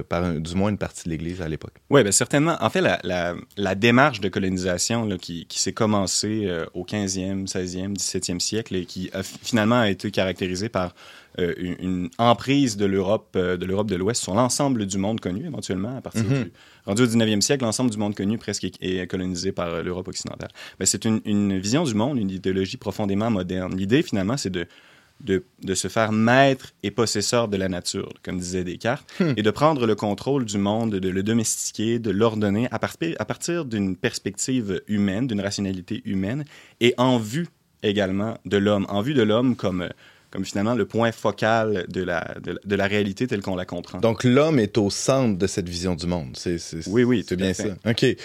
par du moins une partie de l'Église à l'époque? Oui, bien certainement. En fait, la, la, démarche de colonisation là, qui, qui s'est commencée au 15e, 16e, 17e siècle et qui a finalement a été caractérisée par euh, une, emprise de l'Europe euh, de l'Europe de l'Ouest sur l'ensemble du monde connu, éventuellement, à partir mhm. du... Rendu au 19e siècle, l'ensemble du monde connu presque est, colonisé par euh, l'Europe occidentale. Mais c'est une, vision du monde, une idéologie profondément moderne. L'idée, finalement, c'est de, de, de, se faire maître et possesseur de la nature, comme disait Descartes, hmm. et de prendre le contrôle du monde, de le domestiquer, de l'ordonner à, à partir d'une perspective humaine, d'une rationalité humaine, et en vue également de l'homme, en vue de l'homme comme comme finalement le point focal de la, de, la réalité telle qu'on la comprend. Donc l'homme est au centre de cette vision du monde. C'est, oui, oui, c'est bien ça. OK. Et,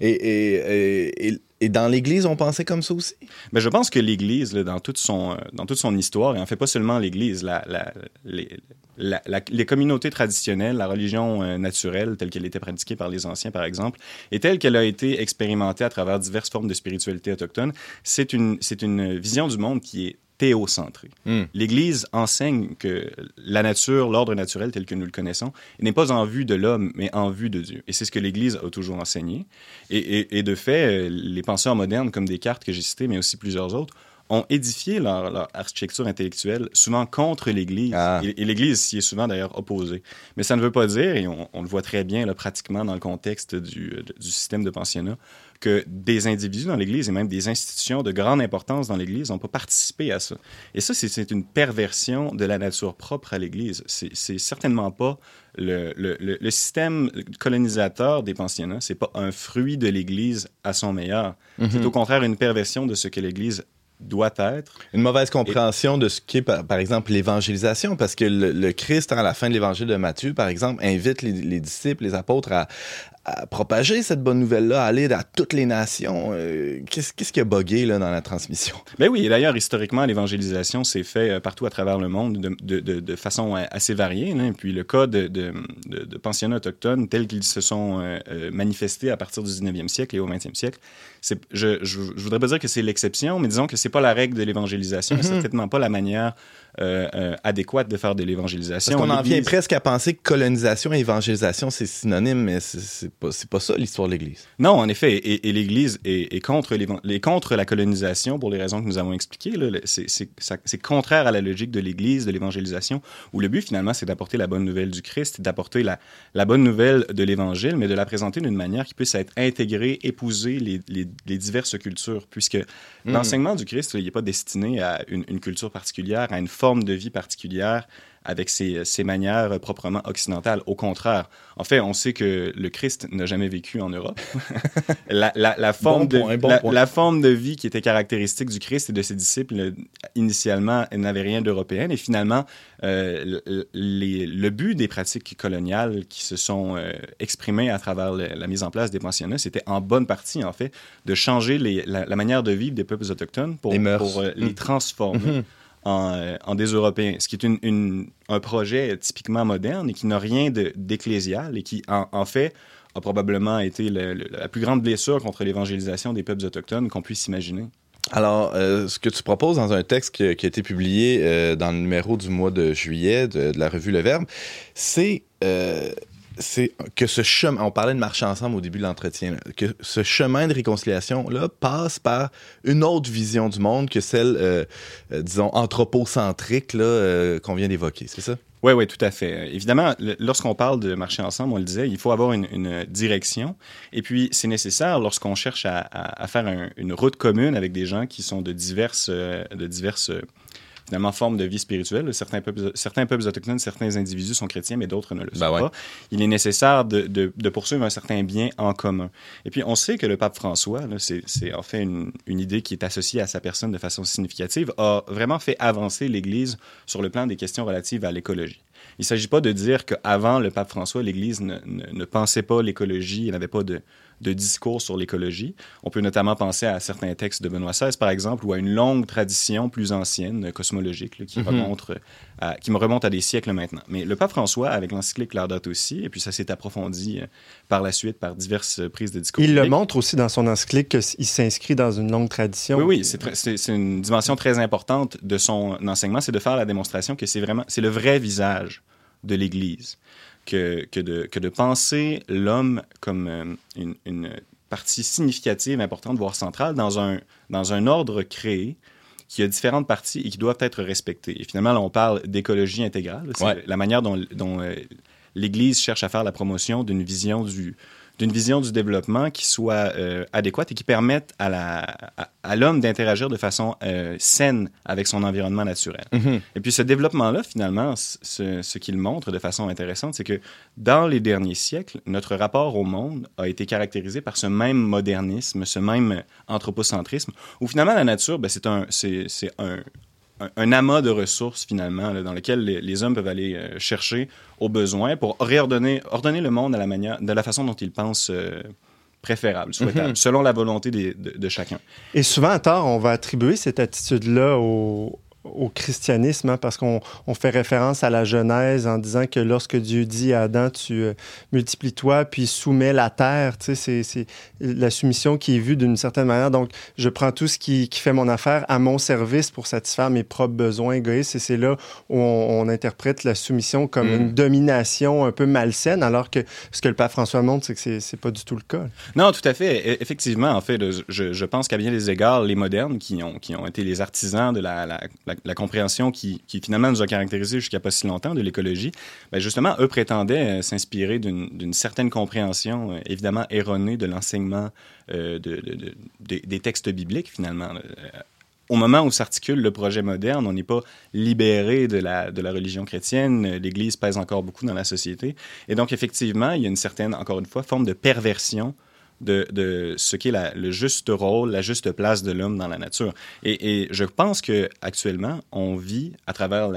et, et, dans l'Église, on pensait comme ça aussi? Ben, je pense que l'Église, dans, toute son, dans toute son histoire, et en fait pas seulement l'Église, la, la, les, les, communautés traditionnelles, la religion euh, naturelle telle qu'elle était pratiquée par les anciens, par exemple, et telle qu'elle a été expérimentée à travers diverses formes de spiritualité autochtone, c'est une, c'est une vision du monde qui est théocentré. Hmm. L'Église enseigne que la nature, l'ordre naturel tel que nous le connaissons, n'est pas en vue de l'homme, mais en vue de Dieu. Et c'est ce que l'Église a toujours enseigné. Et, de fait, les penseurs modernes, comme Descartes que j'ai cité, mais aussi plusieurs autres, ont édifié leur, architecture intellectuelle souvent contre l'Église. Ah. Et, l'Église s'y est souvent d'ailleurs opposée. Mais ça ne veut pas dire, et on, le voit très bien là, pratiquement dans le contexte du, du système de pensionnat, que des individus dans l'Église et même des institutions de grande importance dans l'Église n'ont pas participé à ça. Et ça, c'est une perversion de la nature propre à l'Église. C'est certainement pas le, le, le, système colonisateur des pensionnats, c'est pas un fruit de l'Église à son meilleur. Mm-hmm. C'est au contraire une perversion de ce que l'Église doit être. Une mauvaise compréhension de ce qu'est, par, par, exemple, l'évangélisation, parce que le, Christ, à la fin de l'évangile de Matthieu, par exemple, invite les, les disciples, les apôtres à, à propager cette bonne nouvelle-là, à aller à toutes les nations. Euh, qu'est-ce, qui a bugué là, dans la transmission? (laughs) Ben oui, et d'ailleurs, historiquement, l'évangélisation s'est fait euh, partout à travers le monde de, de, de, façon euh, assez variée. Hein. Puis le cas de, de, pensionnats autochtones tels qu'ils se sont manifestés à partir du 19e siècle et au 20e siècle, c'est, je, je, voudrais pas dire que c'est l'exception, mais disons que c'est pas la règle de l'évangélisation, mm-hmm. certainement pas la manière euh, euh, adéquate de faire de l'évangélisation. Parce qu'on en vient presque à penser que colonisation et évangélisation, c'est synonyme, mais c'est pas, pas ça l'histoire de l'Église. Non, en effet, et, l'Église est, contre, les, contre la colonisation pour les raisons que nous avons expliquées. C'est contraire à la logique de l'Église, de l'évangélisation, où le but finalement, c'est d'apporter la bonne nouvelle du Christ, d'apporter la, la bonne nouvelle de l'Évangile, mais de la présenter d'une manière qui puisse être intégrée, épouser les, les, diverses cultures, puisque hmm. l'enseignement du Christ, il n'est pas destiné à une, une culture particulière, à une forme de vie particulière avec ses, manières proprement occidentales. Au contraire, en fait, on sait que le Christ n'a jamais vécu en Europe. (laughs) la, forme de, la, forme de vie qui était caractéristique du Christ et de ses disciples, initialement, n'avait rien d'européen. Et finalement, euh, le but des pratiques coloniales qui se sont euh, exprimées à travers la mise en place des pensionnats, c'était en bonne partie, en fait, de changer la, manière de vivre des peuples autochtones pour, les, pour, euh, les mm. transformer. Mm-hmm. Euh, en, des Européens, ce qui est une, un projet typiquement moderne et qui n'a rien d'ecclésial et qui, en, fait, a probablement été la plus grande blessure contre l'évangélisation des peuples autochtones qu'on puisse imaginer. Alors, euh, ce que tu proposes dans un texte qui, a été publié euh, dans le numéro du mois de juillet de la revue Le Verbe, c'est c'est que ce chemin, on parlait de marcher ensemble au début de l'entretien, que ce chemin de réconciliation-là passe par une autre vision du monde que celle, euh, euh, disons, anthropocentrique là, euh, qu'on vient d'évoquer, c'est ça? Oui, oui, tout à fait. Évidemment, lorsqu'on parle de marcher ensemble, on le disait, il faut avoir une, direction. Et puis, c'est nécessaire lorsqu'on cherche à, faire une route commune avec des gens qui sont de diverses, de diverses finalement forme de vie spirituelle. Certains peuples, certains peuples autochtones, certains individus sont chrétiens, mais d'autres ne le ben sont pas. Il est nécessaire de, de, poursuivre un certain bien en commun. Et puis, on sait que le pape François, c'est en fait une, une, idée qui est associée à sa personne de façon significative, a vraiment fait avancer l'Église sur le plan des questions relatives à l'écologie. Il ne s'agit pas de dire qu'avant le pape François, l'Église ne, ne, ne, pensait pas l'écologie, n'avait pas de, de discours sur l'écologie. On peut notamment penser à certains textes de Benoît XVI, par exemple, ou à une longue tradition plus ancienne, cosmologique, qui, mhm. remonte à, qui me remonte à des siècles maintenant. Mais le pape François, avec l'encyclique Laudato aussi, et puis ça s'est approfondi euh, par la suite par diverses prises de discours. Il le montre aussi dans son encyclique qu'il s'inscrit dans une longue tradition. Oui, oui, c'est une dimension très importante de son enseignement, c'est de faire la démonstration que c'est vraiment, c'est le vrai visage de l'Église que, que, de, que de penser l'homme comme euh, une, une, partie significative, importante, voire centrale, dans un, dans un ordre créé qui a différentes parties et qui doivent être respectées. Et finalement, là, on parle d'écologie intégrale. C'est la manière dont, dont euh, l'Église cherche à faire la promotion d'une vision du, d'une vision du développement qui soit euh, adéquate et qui permette à, la, à, l'homme d'interagir de façon euh, saine avec son environnement naturel. Mm-hmm. Et puis ce développement-là, finalement, ce, ce qu'il montre de façon intéressante, c'est que dans les derniers siècles, notre rapport au monde a été caractérisé par ce même modernisme, ce même anthropocentrisme, où finalement la nature, ben, c'est un, c'est, c'est un, un, amas de ressources, finalement, dans lequel les, hommes peuvent aller euh, chercher aux besoins pour réordonner ordonner le monde à la manière, de la façon dont ils pensent euh, préférable, souhaitable, mhm. selon la volonté de, de, chacun. Et souvent, à tort, on va attribuer cette attitude-là aux, au christianisme, hein, parce qu'on fait référence à la Genèse en disant que lorsque Dieu dit à Adam, tu euh, multiplies-toi, puis soumets la terre, tu sais, c'est la soumission qui est vue d'une certaine manière. Donc, je prends tout ce qui, qui, fait mon affaire à mon service pour satisfaire mes propres besoins égoïstes, et c'est là où on, interprète la soumission comme mm. une domination un peu malsaine, alors que ce que le pape François montre, c'est que c'est pas du tout le cas. Non, tout à fait. E, effectivement, en fait, je, je pense qu'à bien des égards, les modernes qui ont, qui ont été les artisans de la, la la, compréhension qui, finalement nous a caractérisé jusqu'à pas si longtemps de l'écologie, ben justement, eux prétendaient euh, s'inspirer d'une certaine compréhension euh, évidemment erronée de l'enseignement euh, de, des textes bibliques finalement au moment où s'articule le projet moderne, on n'est pas libéré la, de la religion chrétienne. L'Église pèse encore beaucoup dans la société. Et donc, effectivement, il y a une certaine, encore une fois, forme de perversion de, ce qu'est le juste rôle, la juste place de l'homme dans la nature. Et, je pense que actuellement, on vit à travers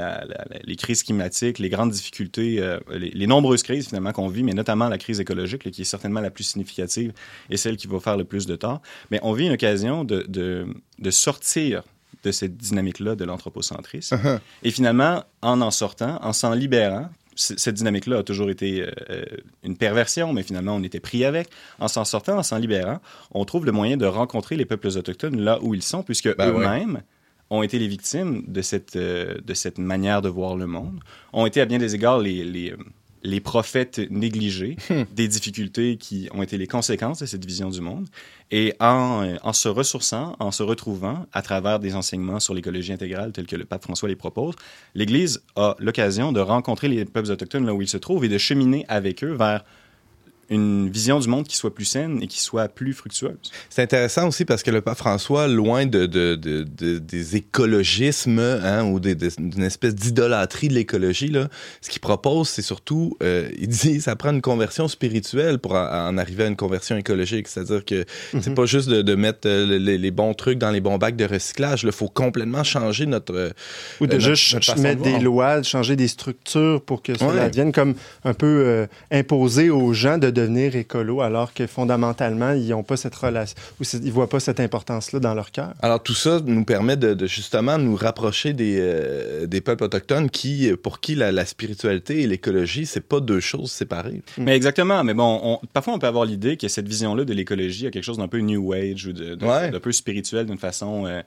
les crises climatiques, les grandes difficultés, euh, les, nombreuses crises finalement qu'on vit, mais notamment la crise écologique, qui est certainement la plus significative et celle qui va faire le plus de tort. Mais on vit une occasion de, de, sortir de cette dynamique-là de l'anthropocentrisme. Uh-huh. Et finalement, en en sortant, en s'en libérant, cette dynamique-là a toujours été euh, euh, une perversion, mais finalement, on était pris avec. En s'en sortant, en s'en libérant, on trouve le moyen de rencontrer les peuples autochtones là où ils sont, puisque ben eux-mêmes ont été les victimes de cette, euh, de cette manière de voir le monde, ont été à bien des égards les, les les prophètes négligés, hmm. des difficultés qui ont été les conséquences de cette vision du monde. Et en, en, se ressourçant, en se retrouvant à travers des enseignements sur l'écologie intégrale tels que le pape François les propose, l'Église a l'occasion de rencontrer les peuples autochtones là où ils se trouvent et de cheminer avec eux vers une vision du monde qui soit plus saine et qui soit plus fructueuse. C'est intéressant aussi parce que le pape François, loin de, de, de, des écologismes hein, ou d'une espèce d'idolâtrie de l'écologie, ce qu'il propose, c'est surtout, euh, il dit, ça prend une conversion spirituelle pour en, arriver à une conversion écologique. C'est-à-dire que c'est mhm. pas juste de, mettre euh, les, bons trucs dans les bons bacs de recyclage. Il faut complètement changer notre... Ou de euh, juste mettre des lois, changer des structures pour que ça devienne comme un peu imposé aux gens de devenir écolo alors que fondamentalement, ils n'ont pas cette relation, ou ils voient pas cette importance-là dans leur cœur? Alors tout ça nous permet de, justement nous rapprocher des, euh, des, peuples autochtones qui, pour qui la, spiritualité et l'écologie, c'est pas deux choses séparées. Mais exactement. Mais bon, parfois on peut avoir l'idée que cette vision-là de l'écologie a quelque chose d'un peu new age ou d'un peu spirituel d'une façon euh,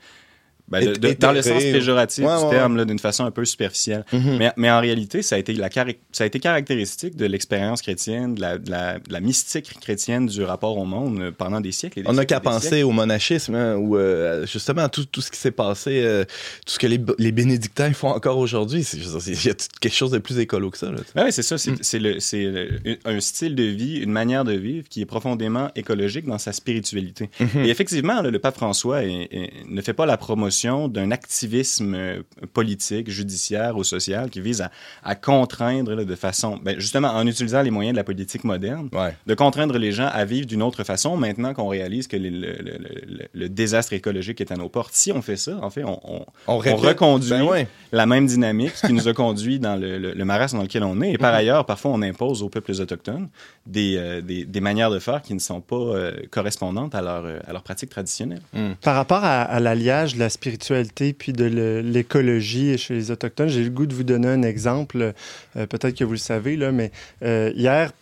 ben, dans le sens péjoratif du terme, d'une façon un peu superficielle. Mm-hmm. mais, mais, en réalité, ça a été, la ça a été caractéristique de l'expérience chrétienne, de la, de, la, mystique chrétienne du rapport au monde euh, pendant des siècles. On n'a qu'à penser au monachisme, hein, où euh, justement tout, tout, ce qui s'est passé, euh, tout ce que les, les, bénédictins font encore aujourd'hui, il y a quelque chose de plus écolo que ça. Oui, c'est ça. C'est mm. un style de vie, une manière de vivre qui est profondément écologique dans sa spiritualité. Mm-hmm. Et effectivement, le pape François ne fait pas la promotion notion d'un activisme euh, politique, judiciaire ou social qui vise à, contraindre de façon, ben, justement en utilisant les moyens de la politique moderne, de contraindre les gens à vivre d'une autre façon maintenant qu'on réalise que le, désastre écologique est à nos portes. Si on fait ça, en fait, on, on, reconduit ben la même dynamique, ce qui nous a conduit dans le, marasme dans lequel on est. Et par mhm. ailleurs, parfois, on impose aux peuples autochtones des, euh, des, manières de faire qui ne sont pas euh, correspondantes à leur, à leur pratique traditionnelle. Mm. Par rapport à, l'alliage de la spiritualité puis de l'écologie chez les Autochtones, j'ai le goût de vous donner un exemple. Euh, peut-être que vous le savez, là, mais hier,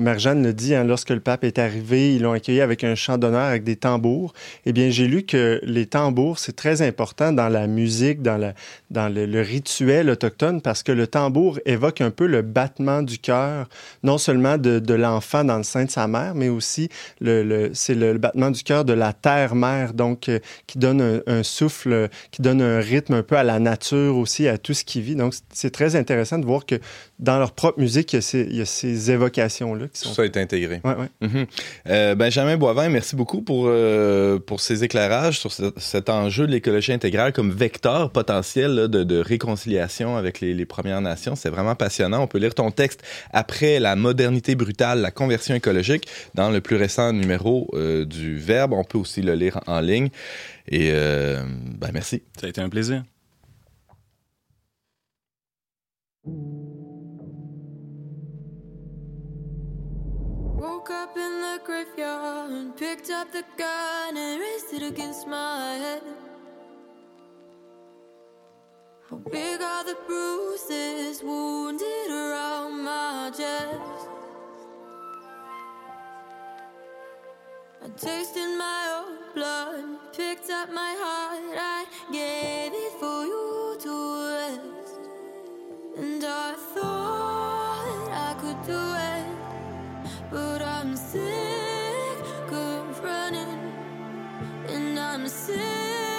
Marjane le dit, hein, lorsque le pape est arrivé, ils l'ont accueilli avec un chant d'honneur, avec des tambours. Eh bien, j'ai lu que les tambours, c'est très important dans la musique, dans, le, rituel autochtone, parce que le tambour évoque un peu le battement du cœur, non seulement de, de l'enfant dans le sein de sa mère, mais aussi le, c'est le, battement du cœur de la terre-mère, donc euh, qui donne un, souffle, qui donne un rythme un peu à la nature aussi, à tout ce qui vit. Donc, c'est très intéressant de voir que dans leur propre musique, il y a ces, il y a ces évocations là Tout ça est intégré. Ouais, ouais. Mhm. Euh, Benjamin Boivin, merci beaucoup pour, euh, pour ces éclairages sur cet enjeu de l'écologie intégrale comme vecteur potentiel de, réconciliation avec les, Premières Nations. C'est vraiment passionnant. On peut lire ton texte après la modernité brutale, la conversion écologique dans le plus récent numéro euh, du Verbe. On peut aussi le lire en ligne. Et ben, merci. Ça a été un plaisir. Woke up in the graveyard picked up the gun and raised it against my head. How big are the bruises wounded around my chest? I tasted my own blood, picked up my heart, I gave it for you to rest. And I thought I could do it. But I'm sick of running, and I'm sick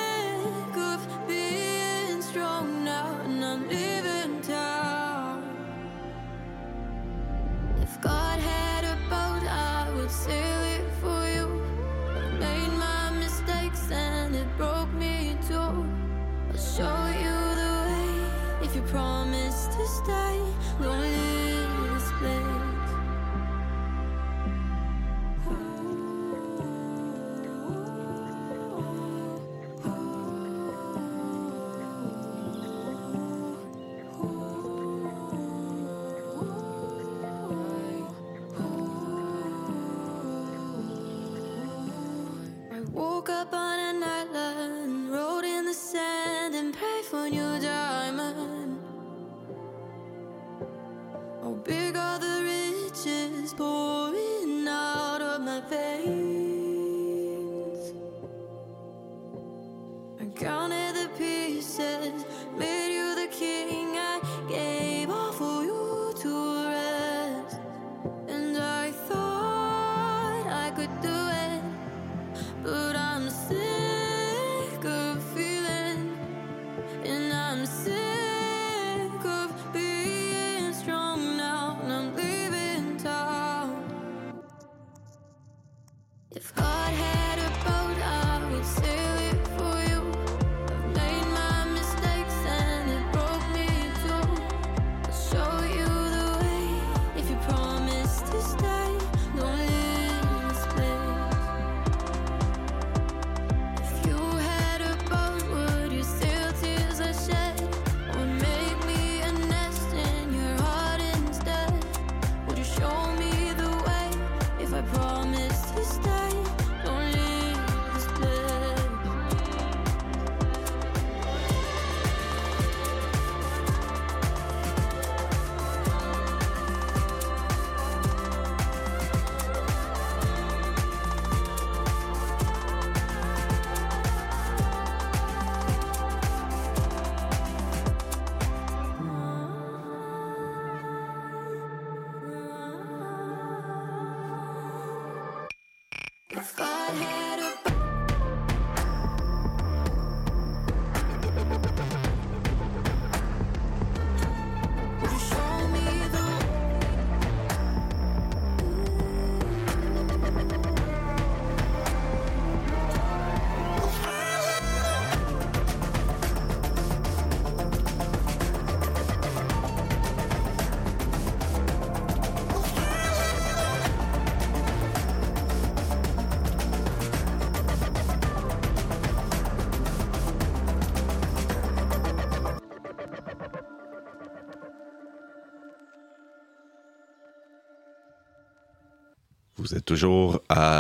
Vous êtes toujours à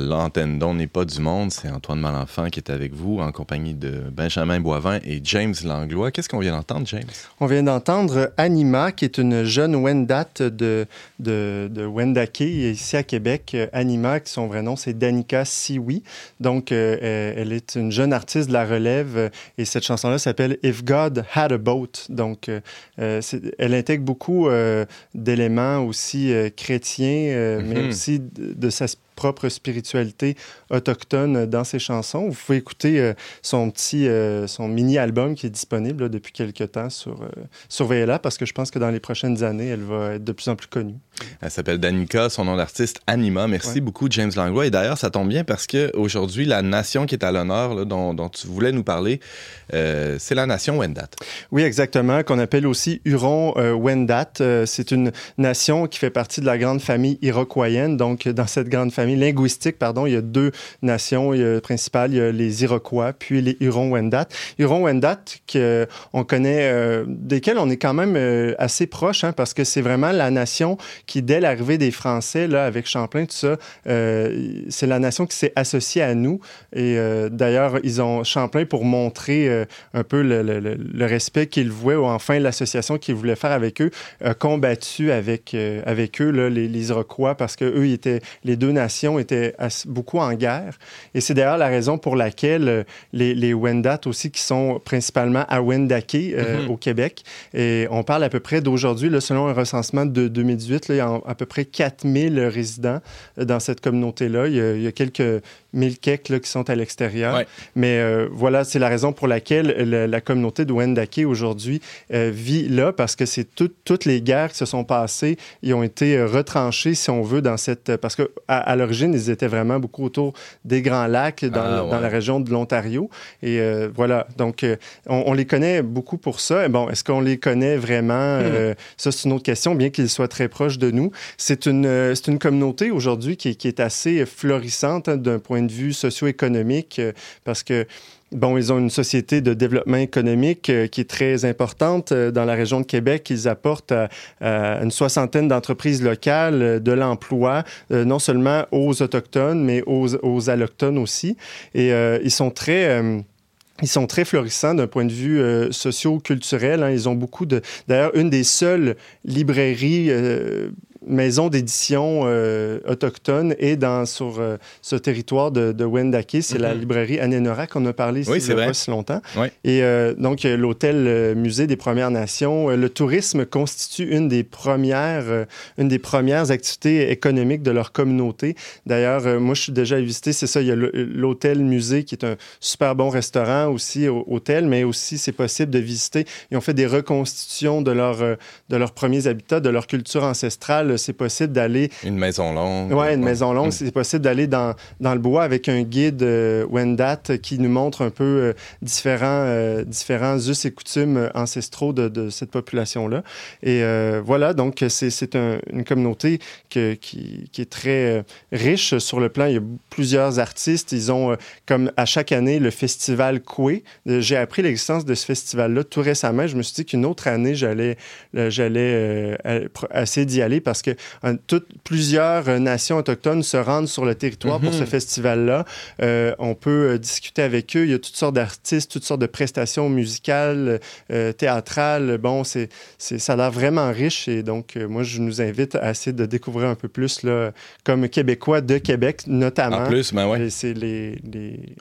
l'antenne d'On n'est pas du monde. C'est Antoine Malenfant qui est avec vous en compagnie de Benjamin Boivin et James Langlois. Qu'est-ce qu'on vient d'entendre, James? On vient d'entendre Anima, qui est une jeune Wendat de, de, de Wendake, ici à Québec. Anima, qui son vrai nom, c'est Danica Siwi. Donc, euh, elle est une jeune artiste de la relève et cette chanson-là s'appelle If God Had a Boat. Donc, euh, elle intègre beaucoup euh, d'éléments aussi chrétiens, mais mm-hmm. aussi de, sa propre spiritualité autochtone dans ses chansons. Vous pouvez écouter euh, son petit, euh, son mini-album qui est disponible depuis quelques temps sur, euh, Surveillez-la parce que je pense que dans les prochaines années, elle va être de plus en plus connue. Elle s'appelle Danica, son nom d'artiste Anima. Merci beaucoup, James Langlois. Et d'ailleurs, ça tombe bien parce qu'aujourd'hui, la nation qui est à l'honneur, dont, dont, tu voulais nous parler, c'est la nation Wendat. Oui, exactement, qu'on appelle aussi Huron-Wendat. c'est une nation qui fait partie de la grande famille iroquoienne. Donc, dans cette grande famille, linguistique, pardon, il y a deux nations principales. Il y a les Iroquois, puis les Hurons-Wendat. Hurons-Wendat, qu'on connaît, euh, desquels on est quand même euh, assez proche, hein, parce que c'est vraiment la nation qui, dès l'arrivée des Français, là, avec Champlain, tout ça, euh, c'est la nation qui s'est associée à nous. Et d'ailleurs, ils ont Champlain pour montrer un peu le, respect qu'il vouait, ou enfin l'association qu'il voulait faire avec eux, a combattu avec, avec eux, là, les, les Iroquois, parce que eux, ils étaient les deux nations étaient beaucoup en guerre. Et c'est d'ailleurs la raison pour laquelle euh, les, les Wendat aussi, qui sont principalement à Wendake euh, mhm. au Québec, et on parle à peu près d'aujourd'hui, selon un recensement de 2018, il à peu près 4000 résidents euh, dans cette communauté-là. Il, il, y a quelques mille quelques qui sont à l'extérieur. Mais voilà, c'est la raison pour laquelle la, communauté de Wendake aujourd'hui vit là, parce que c'est toutes les guerres qui se sont passées, ils ont été retranchés, si on veut, dans cette... Parce que à l'origine, ils étaient vraiment beaucoup autour des Grands Lacs, dans, ah, la région de l'Ontario. Et euh, voilà, donc euh, on, les connaît beaucoup pour ça. Et bon, est-ce qu'on les connaît vraiment? Hmm. Euh, ça, c'est une autre question, bien qu'ils soient très proches de nous. C'est une, une communauté aujourd'hui qui, est assez florissante hein, d'un point de vue socio-économique parce que Bon, ils ont une société de développement économique euh, qui est très importante euh, dans la région de Québec. Ils apportent à, une soixantaine d'entreprises locales euh, de l'emploi, non seulement aux Autochtones, mais aux, aux Allochtones aussi. Et ils sont très... Ils sont très florissants d'un point de vue socio-culturel. Hein. Ils ont beaucoup de... D'ailleurs, une des seules librairies maison d'édition euh, autochtone et dans, sur euh, ce territoire de, de Wendake. C'est la mhm. librairie Anenora qu'on a parlé ici il n'y a pas si longtemps. Et euh, donc, l'hôtel musée des Premières Nations. le tourisme constitue une des premières, une des premières activités économiques de leur communauté. D'ailleurs, moi, je suis déjà visité, c'est ça, il y a l'hôtel musée qui est un super bon restaurant aussi, hôtel, mais aussi c'est possible de visiter. Ils ont fait des reconstitutions de, leur, de leurs premiers habitats, de leur culture ancestrale c'est possible d'aller. Une maison longue. Oui, une maison longue. Mm. C'est possible d'aller dans, dans, le bois avec un guide euh, Wendat qui nous montre un peu euh, différents, euh, différents us et coutumes ancestraux de, de cette population-là. Et voilà, donc c'est une communauté que, qui, qui, est très riche sur le plan. Il y a plusieurs artistes. Ils ont, comme à chaque année, le festival Koué. J'ai appris l'existence de ce festival-là tout récemment. Je me suis dit qu'une autre année, j'allais j'allais essayer d'y aller parce parce que toutes, plusieurs euh, nations autochtones se rendent sur le territoire pour ce mhm. festival-là. Euh, on peut euh, discuter avec eux. Il y a toutes sortes d'artistes, toutes sortes de prestations musicales, théâtrales. Bon, c'est, ça a l'air vraiment riche et donc moi, je nous invite à essayer de découvrir un peu plus là, comme Québécois de Québec, notamment. En plus, ben ouais. C'est les,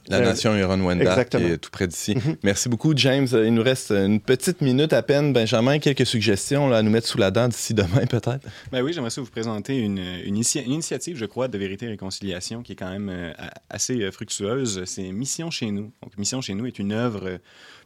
La nation Huron-Wendat qui est tout près d'ici. Mhm. Merci beaucoup, James. Il nous reste une petite minute à peine. Benjamin, quelques suggestions là, à nous mettre sous la dent d'ici demain, peut-être? Ben oui, j'aimerais ça vous présenter une, initiative, je crois, de vérité et réconciliation qui est quand même euh, assez euh, fructueuse. C'est Mission chez nous. Donc, Mission chez nous est une œuvre,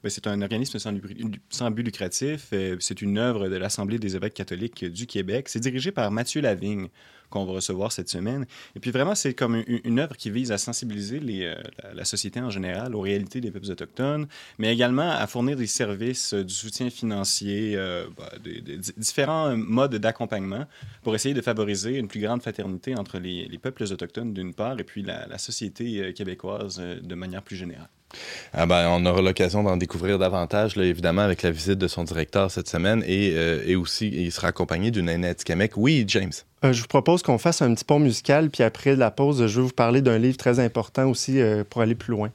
c'est un organisme sans, but lucratif. C'est une œuvre de l'Assemblée des évêques catholiques du Québec. C'est dirigé par Mathieu Lavigne qu'on va recevoir cette semaine. Et puis vraiment, c'est comme une, œuvre qui vise à sensibiliser euh, la, société en général aux réalités des peuples autochtones, mais également à fournir des services, euh, du soutien financier, euh, bah, des, différents modes d'accompagnement pour essayer de favoriser une plus grande fraternité entre les, peuples autochtones d'une part et puis la société québécoise de manière plus générale. Ah ben, on aura l'occasion d'en découvrir davantage, là, évidemment, avec la visite de son directeur cette semaine et, euh, aussi, il sera accompagné d'une Annette Kamek. Oui, James. Euh, je vous propose qu'on fasse un petit pont musical, puis après la pause, je vais vous parler d'un livre très important aussi euh, pour aller plus loin.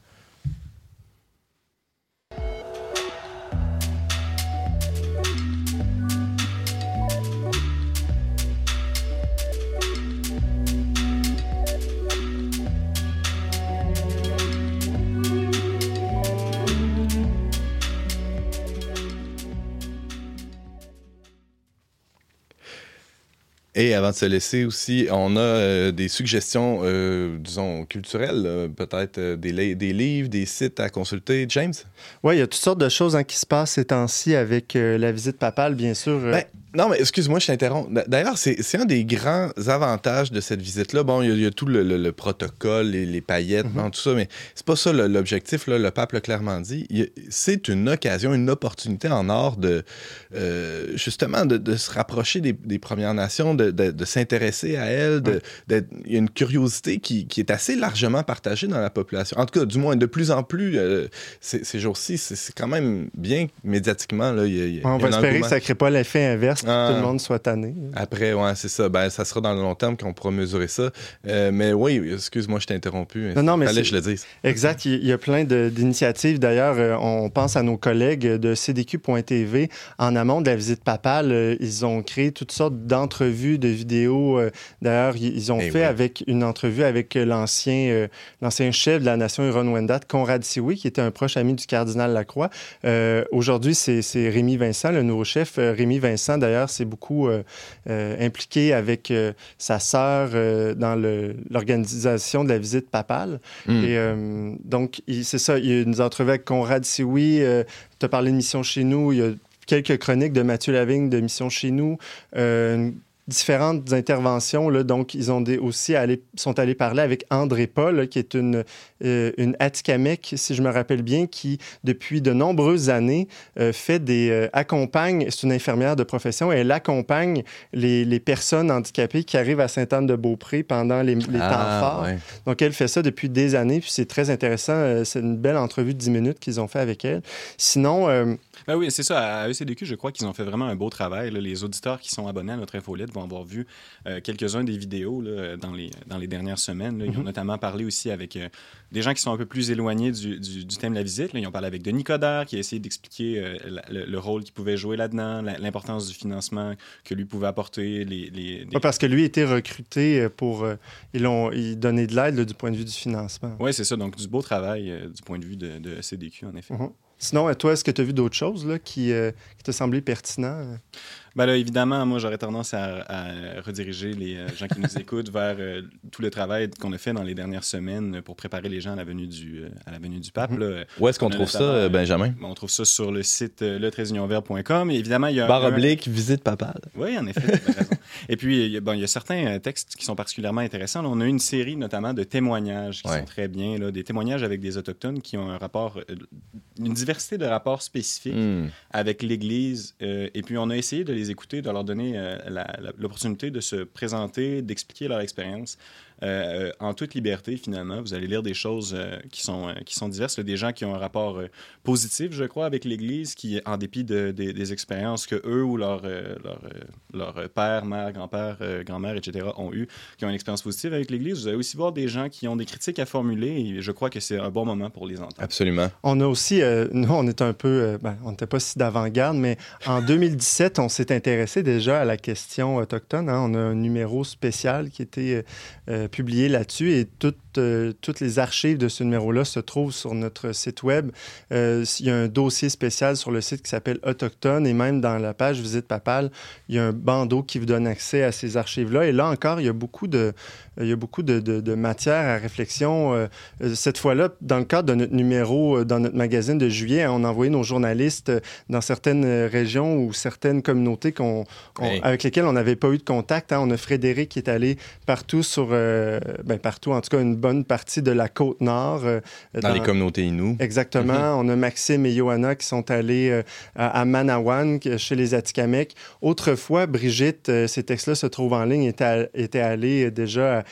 Et avant de se laisser aussi, on a euh, des suggestions, euh, disons, culturelles, peut-être euh, des, des, livres, des sites à consulter. James? Oui, il y a toutes sortes de choses hein, qui se passent ces temps-ci avec la visite papale, bien sûr. Ben, non, mais excuse-moi, je t'interromps. D'ailleurs, c'est un des grands avantages de cette visite-là. Bon, il y, a tout le, protocole, les, les paillettes, mm-hmm. tout ça, mais c'est pas ça l'objectif. Le pape l'a clairement dit. C'est une occasion, une opportunité en or de, euh, justement, de, se rapprocher des, Premières Nations, de, s'intéresser à elles. il y a une curiosité qui, est assez largement partagée dans la population. En tout cas, du moins, de plus en plus, euh, ces, jours-ci, c'est quand même bien médiatiquement. Là, On va espérer que ça ne crée pas l'effet inverse que tout le ah. monde soit tanné. Après, ouais, c'est ça. Ben, ça sera dans le long terme qu'on pourra mesurer ça. Euh, mais oui, excuse-moi, je t'ai interrompu. Non, non, mais fallait je le dise. Exact. Il y a plein d'initiatives. D'ailleurs, euh, on pense à nos collègues de CDQ.tv. En amont de la visite papale, euh, ils ont créé toutes sortes d'entrevues, de vidéos. D'ailleurs, ils ont eh fait avec une entrevue avec l'ancien l'ancien chef de la nation Huron-Wendat, Conrad Siwi, qui était un proche ami du cardinal Lacroix. Aujourd'hui, c'est Rémi Vincent, le nouveau chef. Rémi Vincent, d'ailleurs, s'est beaucoup euh, euh, impliqué avec euh, sa sœur dans l'organisation de la visite papale. Hmm. Et donc, c'est ça, il nous a entrevu avec Conrad Sioui. tu as parlé de Mission chez nous. Il y a quelques chroniques de Mathieu Lavigne de Mission chez nous différentes interventions. Là, donc, ils ont aussi allé, sont allés parler avec André Paul, qui est une, euh, une Atikamek, si je me rappelle bien, qui, depuis de nombreuses années, euh, fait des, euh, accompagne, c'est une infirmière de profession, et elle accompagne les, les personnes handicapées qui arrivent à Sainte-Anne-de-Beaupré pendant les, les ah, temps forts. Donc, elle fait ça depuis des années, puis c'est très intéressant. c'est une belle entrevue de 10 minutes qu'ils ont fait avec elle. Sinon... Ben oui, c'est ça. À ECDQ, je crois qu'ils ont fait vraiment un beau travail. Les auditeurs qui sont abonnés à notre infolette vont avoir vu euh, quelques-uns des vidéos là, dans, les, dans les dernières semaines. Ils ont mhm. notamment parlé aussi avec euh, des gens qui sont un peu plus éloignés du, du, thème de la visite. Ils ont parlé avec Denis Coderre, qui a essayé d'expliquer euh, le, rôle qu'il pouvait jouer là-dedans, l'importance du financement que lui pouvait apporter. Les, les, parce que lui était recruté pour... ils ont ils donné de l'aide du point de vue du financement. Oui, c'est ça. Donc, du beau travail du point de vue de, de CDQ, en effet. Mhm. Sinon, toi, est-ce que tu as vu d'autres choses là, qui, qui te semblaient pertinentes? Ben là, évidemment, moi, j'aurais tendance à, rediriger les euh, gens qui nous (laughs) écoutent vers euh, tout le travail qu'on a fait dans les dernières semaines pour préparer les gens à la venue du, euh, à la venue du pape. Mhm. Où est-ce qu'on trouve ça, Benjamin? On trouve ça sur le site le et évidemment, il y a... Barre oblique, visite papale. Oui, en effet. Et puis, il y, a, bon, il y a certains textes qui sont particulièrement intéressants. on a une série notamment de témoignages qui sont très bien, là, des témoignages avec des Autochtones qui ont un rapport, une diversité de rapports spécifiques hmm. avec l'Église. et puis, on a essayé de les écouter, de leur donner euh, l'opportunité de se présenter, d'expliquer leur expérience. Euh, en toute liberté, finalement. Vous allez lire des choses euh, qui, sont, euh, qui sont diverses. des gens qui ont un rapport positif, je crois, avec l'Église, qui, en dépit de, des expériences que eux ou leur, leur, leur père, mère, grand-père, grand-mère, etc., ont eu, qui ont une expérience positive avec l'Église. Vous allez aussi voir des gens qui ont des critiques à formuler et je crois que c'est un bon moment pour les entendre. Absolument. On a aussi, (laughs) nous, on est un peu, ben, on n'était pas si d'avant-garde, mais en 2017, on s'est intéressé déjà à la question autochtone. Hein. On a un numéro spécial qui était publié là-dessus et toutes, euh, toutes les archives de ce numéro-là se trouvent sur notre site web. Euh, il y a un dossier spécial sur le site qui s'appelle Autochtone et même dans la page Visite Papale, il y a un bandeau qui vous donne accès à ces archives-là. Et là encore, il y a beaucoup de, il y a beaucoup de, de, matière à réflexion. Euh, cette fois-là, dans le cadre de notre numéro, dans notre magazine de juillet, on a envoyé nos journalistes dans certaines régions ou certaines communautés qu'on, avec lesquelles on n'avait pas eu de contact. Hein. On a Frédéric qui est allé partout sur, euh, ben, partout, en tout cas une bonne partie de la côte nord. Euh, dans, les communautés Innu. Exactement. Mm-hmm. On a Maxime et Johanna qui sont allés euh, à, Manawan, chez les Atikamekw. Autrefois, Brigitte, ces textes-là se trouvent en ligne, était, était allée déjà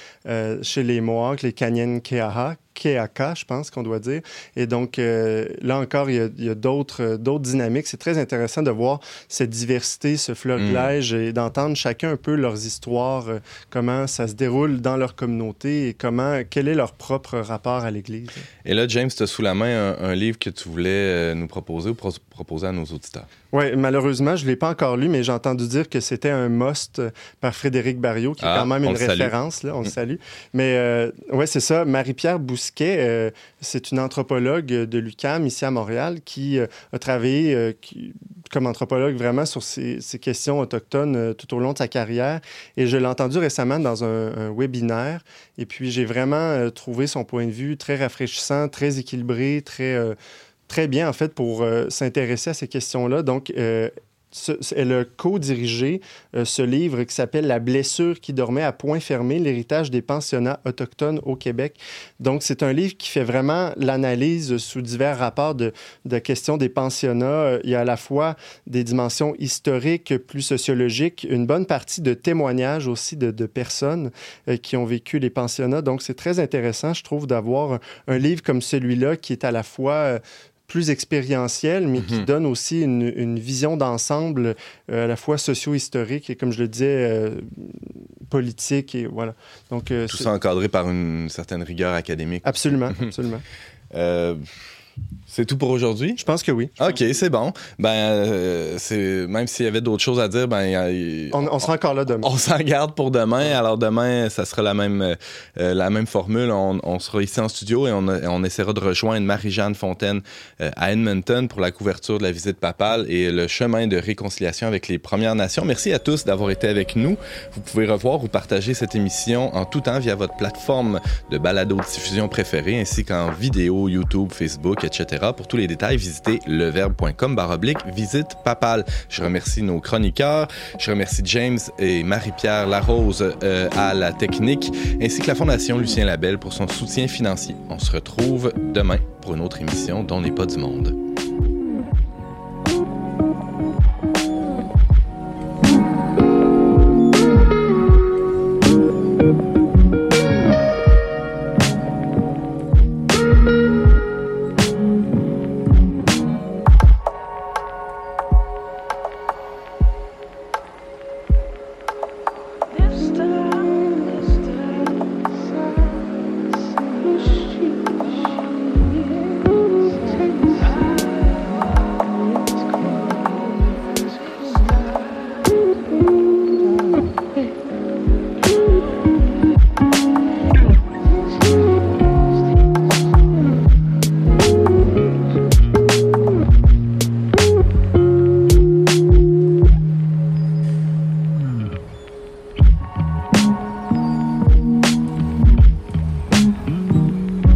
chez les Mohawks, les Kanyen Keaha, Keaka, je pense qu'on doit dire. Et donc, euh, là encore, il y a, d'autres, d'autres dynamiques. C'est très intéressant de voir cette diversité, ce florilège mm. et d'entendre chacun un peu leurs histoires, euh, comment ça se déroule dans leur communauté et comment, quel est leur propre rapport à l'Église. Et là, James, tu as sous la main un, livre que tu voulais nous proposer ou proposer à nos auditeurs? Oui, malheureusement, je ne l'ai pas encore lu, mais j'ai entendu dire que c'était un must par Frédéric Barriot, qui est ah, quand même une référence. Là, on le mm. salue. Mais euh, ouais, c'est ça. Marie-Pierre Bousquet, euh, c'est une anthropologue de l'UCAM ici à Montréal qui euh, a travaillé comme anthropologue vraiment sur ces, questions autochtones tout au long de sa carrière. Et je l'ai entendu récemment dans un, webinaire. Et puis, j'ai vraiment trouvé son point de vue très rafraîchissant, très équilibré, très très bien, en fait, pour euh, s'intéresser à ces questions-là. Donc, euh, elle a co-dirigé euh, ce livre qui s'appelle La blessure qui dormait à point fermé, l'héritage des pensionnats autochtones au Québec. Donc, c'est un livre qui fait vraiment l'analyse sous divers rapports de, questions des pensionnats. Il y a à la fois des dimensions historiques, plus sociologiques, une bonne partie de témoignages aussi de personnes qui ont vécu les pensionnats. Donc, c'est très intéressant, je trouve, d'avoir un livre comme celui-là qui est à la fois plus expérientiel, mais qui mhm. donne aussi une, vision d'ensemble euh, à la fois socio-historique et, comme je le disais, euh, politique. Et voilà. Donc, euh, Tout ça encadré par une certaine rigueur académique. Absolument, (laughs) absolument. C'est tout pour aujourd'hui? Je pense que oui. OK, c'est bon. Ben, euh, c'est même s'il y avait d'autres choses à dire, ben, on, sera encore là demain. On s'en garde pour demain. Alors demain, ça sera la même, euh, la même formule. On, sera ici en studio et on, essaiera de rejoindre Marie-Jeanne Fontaine euh, à Edmonton pour la couverture de la visite papale et le chemin de réconciliation avec les Premières Nations. Merci à tous d'avoir été avec nous. Vous pouvez revoir ou partager cette émission en tout temps via votre plateforme de balado diffusion préférée ainsi qu'en vidéo, YouTube, Facebook, etc. Pour tous les détails, visitez leverbe.com baroblique visite papale. Je remercie nos chroniqueurs. Je remercie James et Marie-Pierre Larose euh, à la technique, ainsi que la Fondation Lucien Labelle pour son soutien financier. On se retrouve demain pour une autre émission dont n'est pas du monde.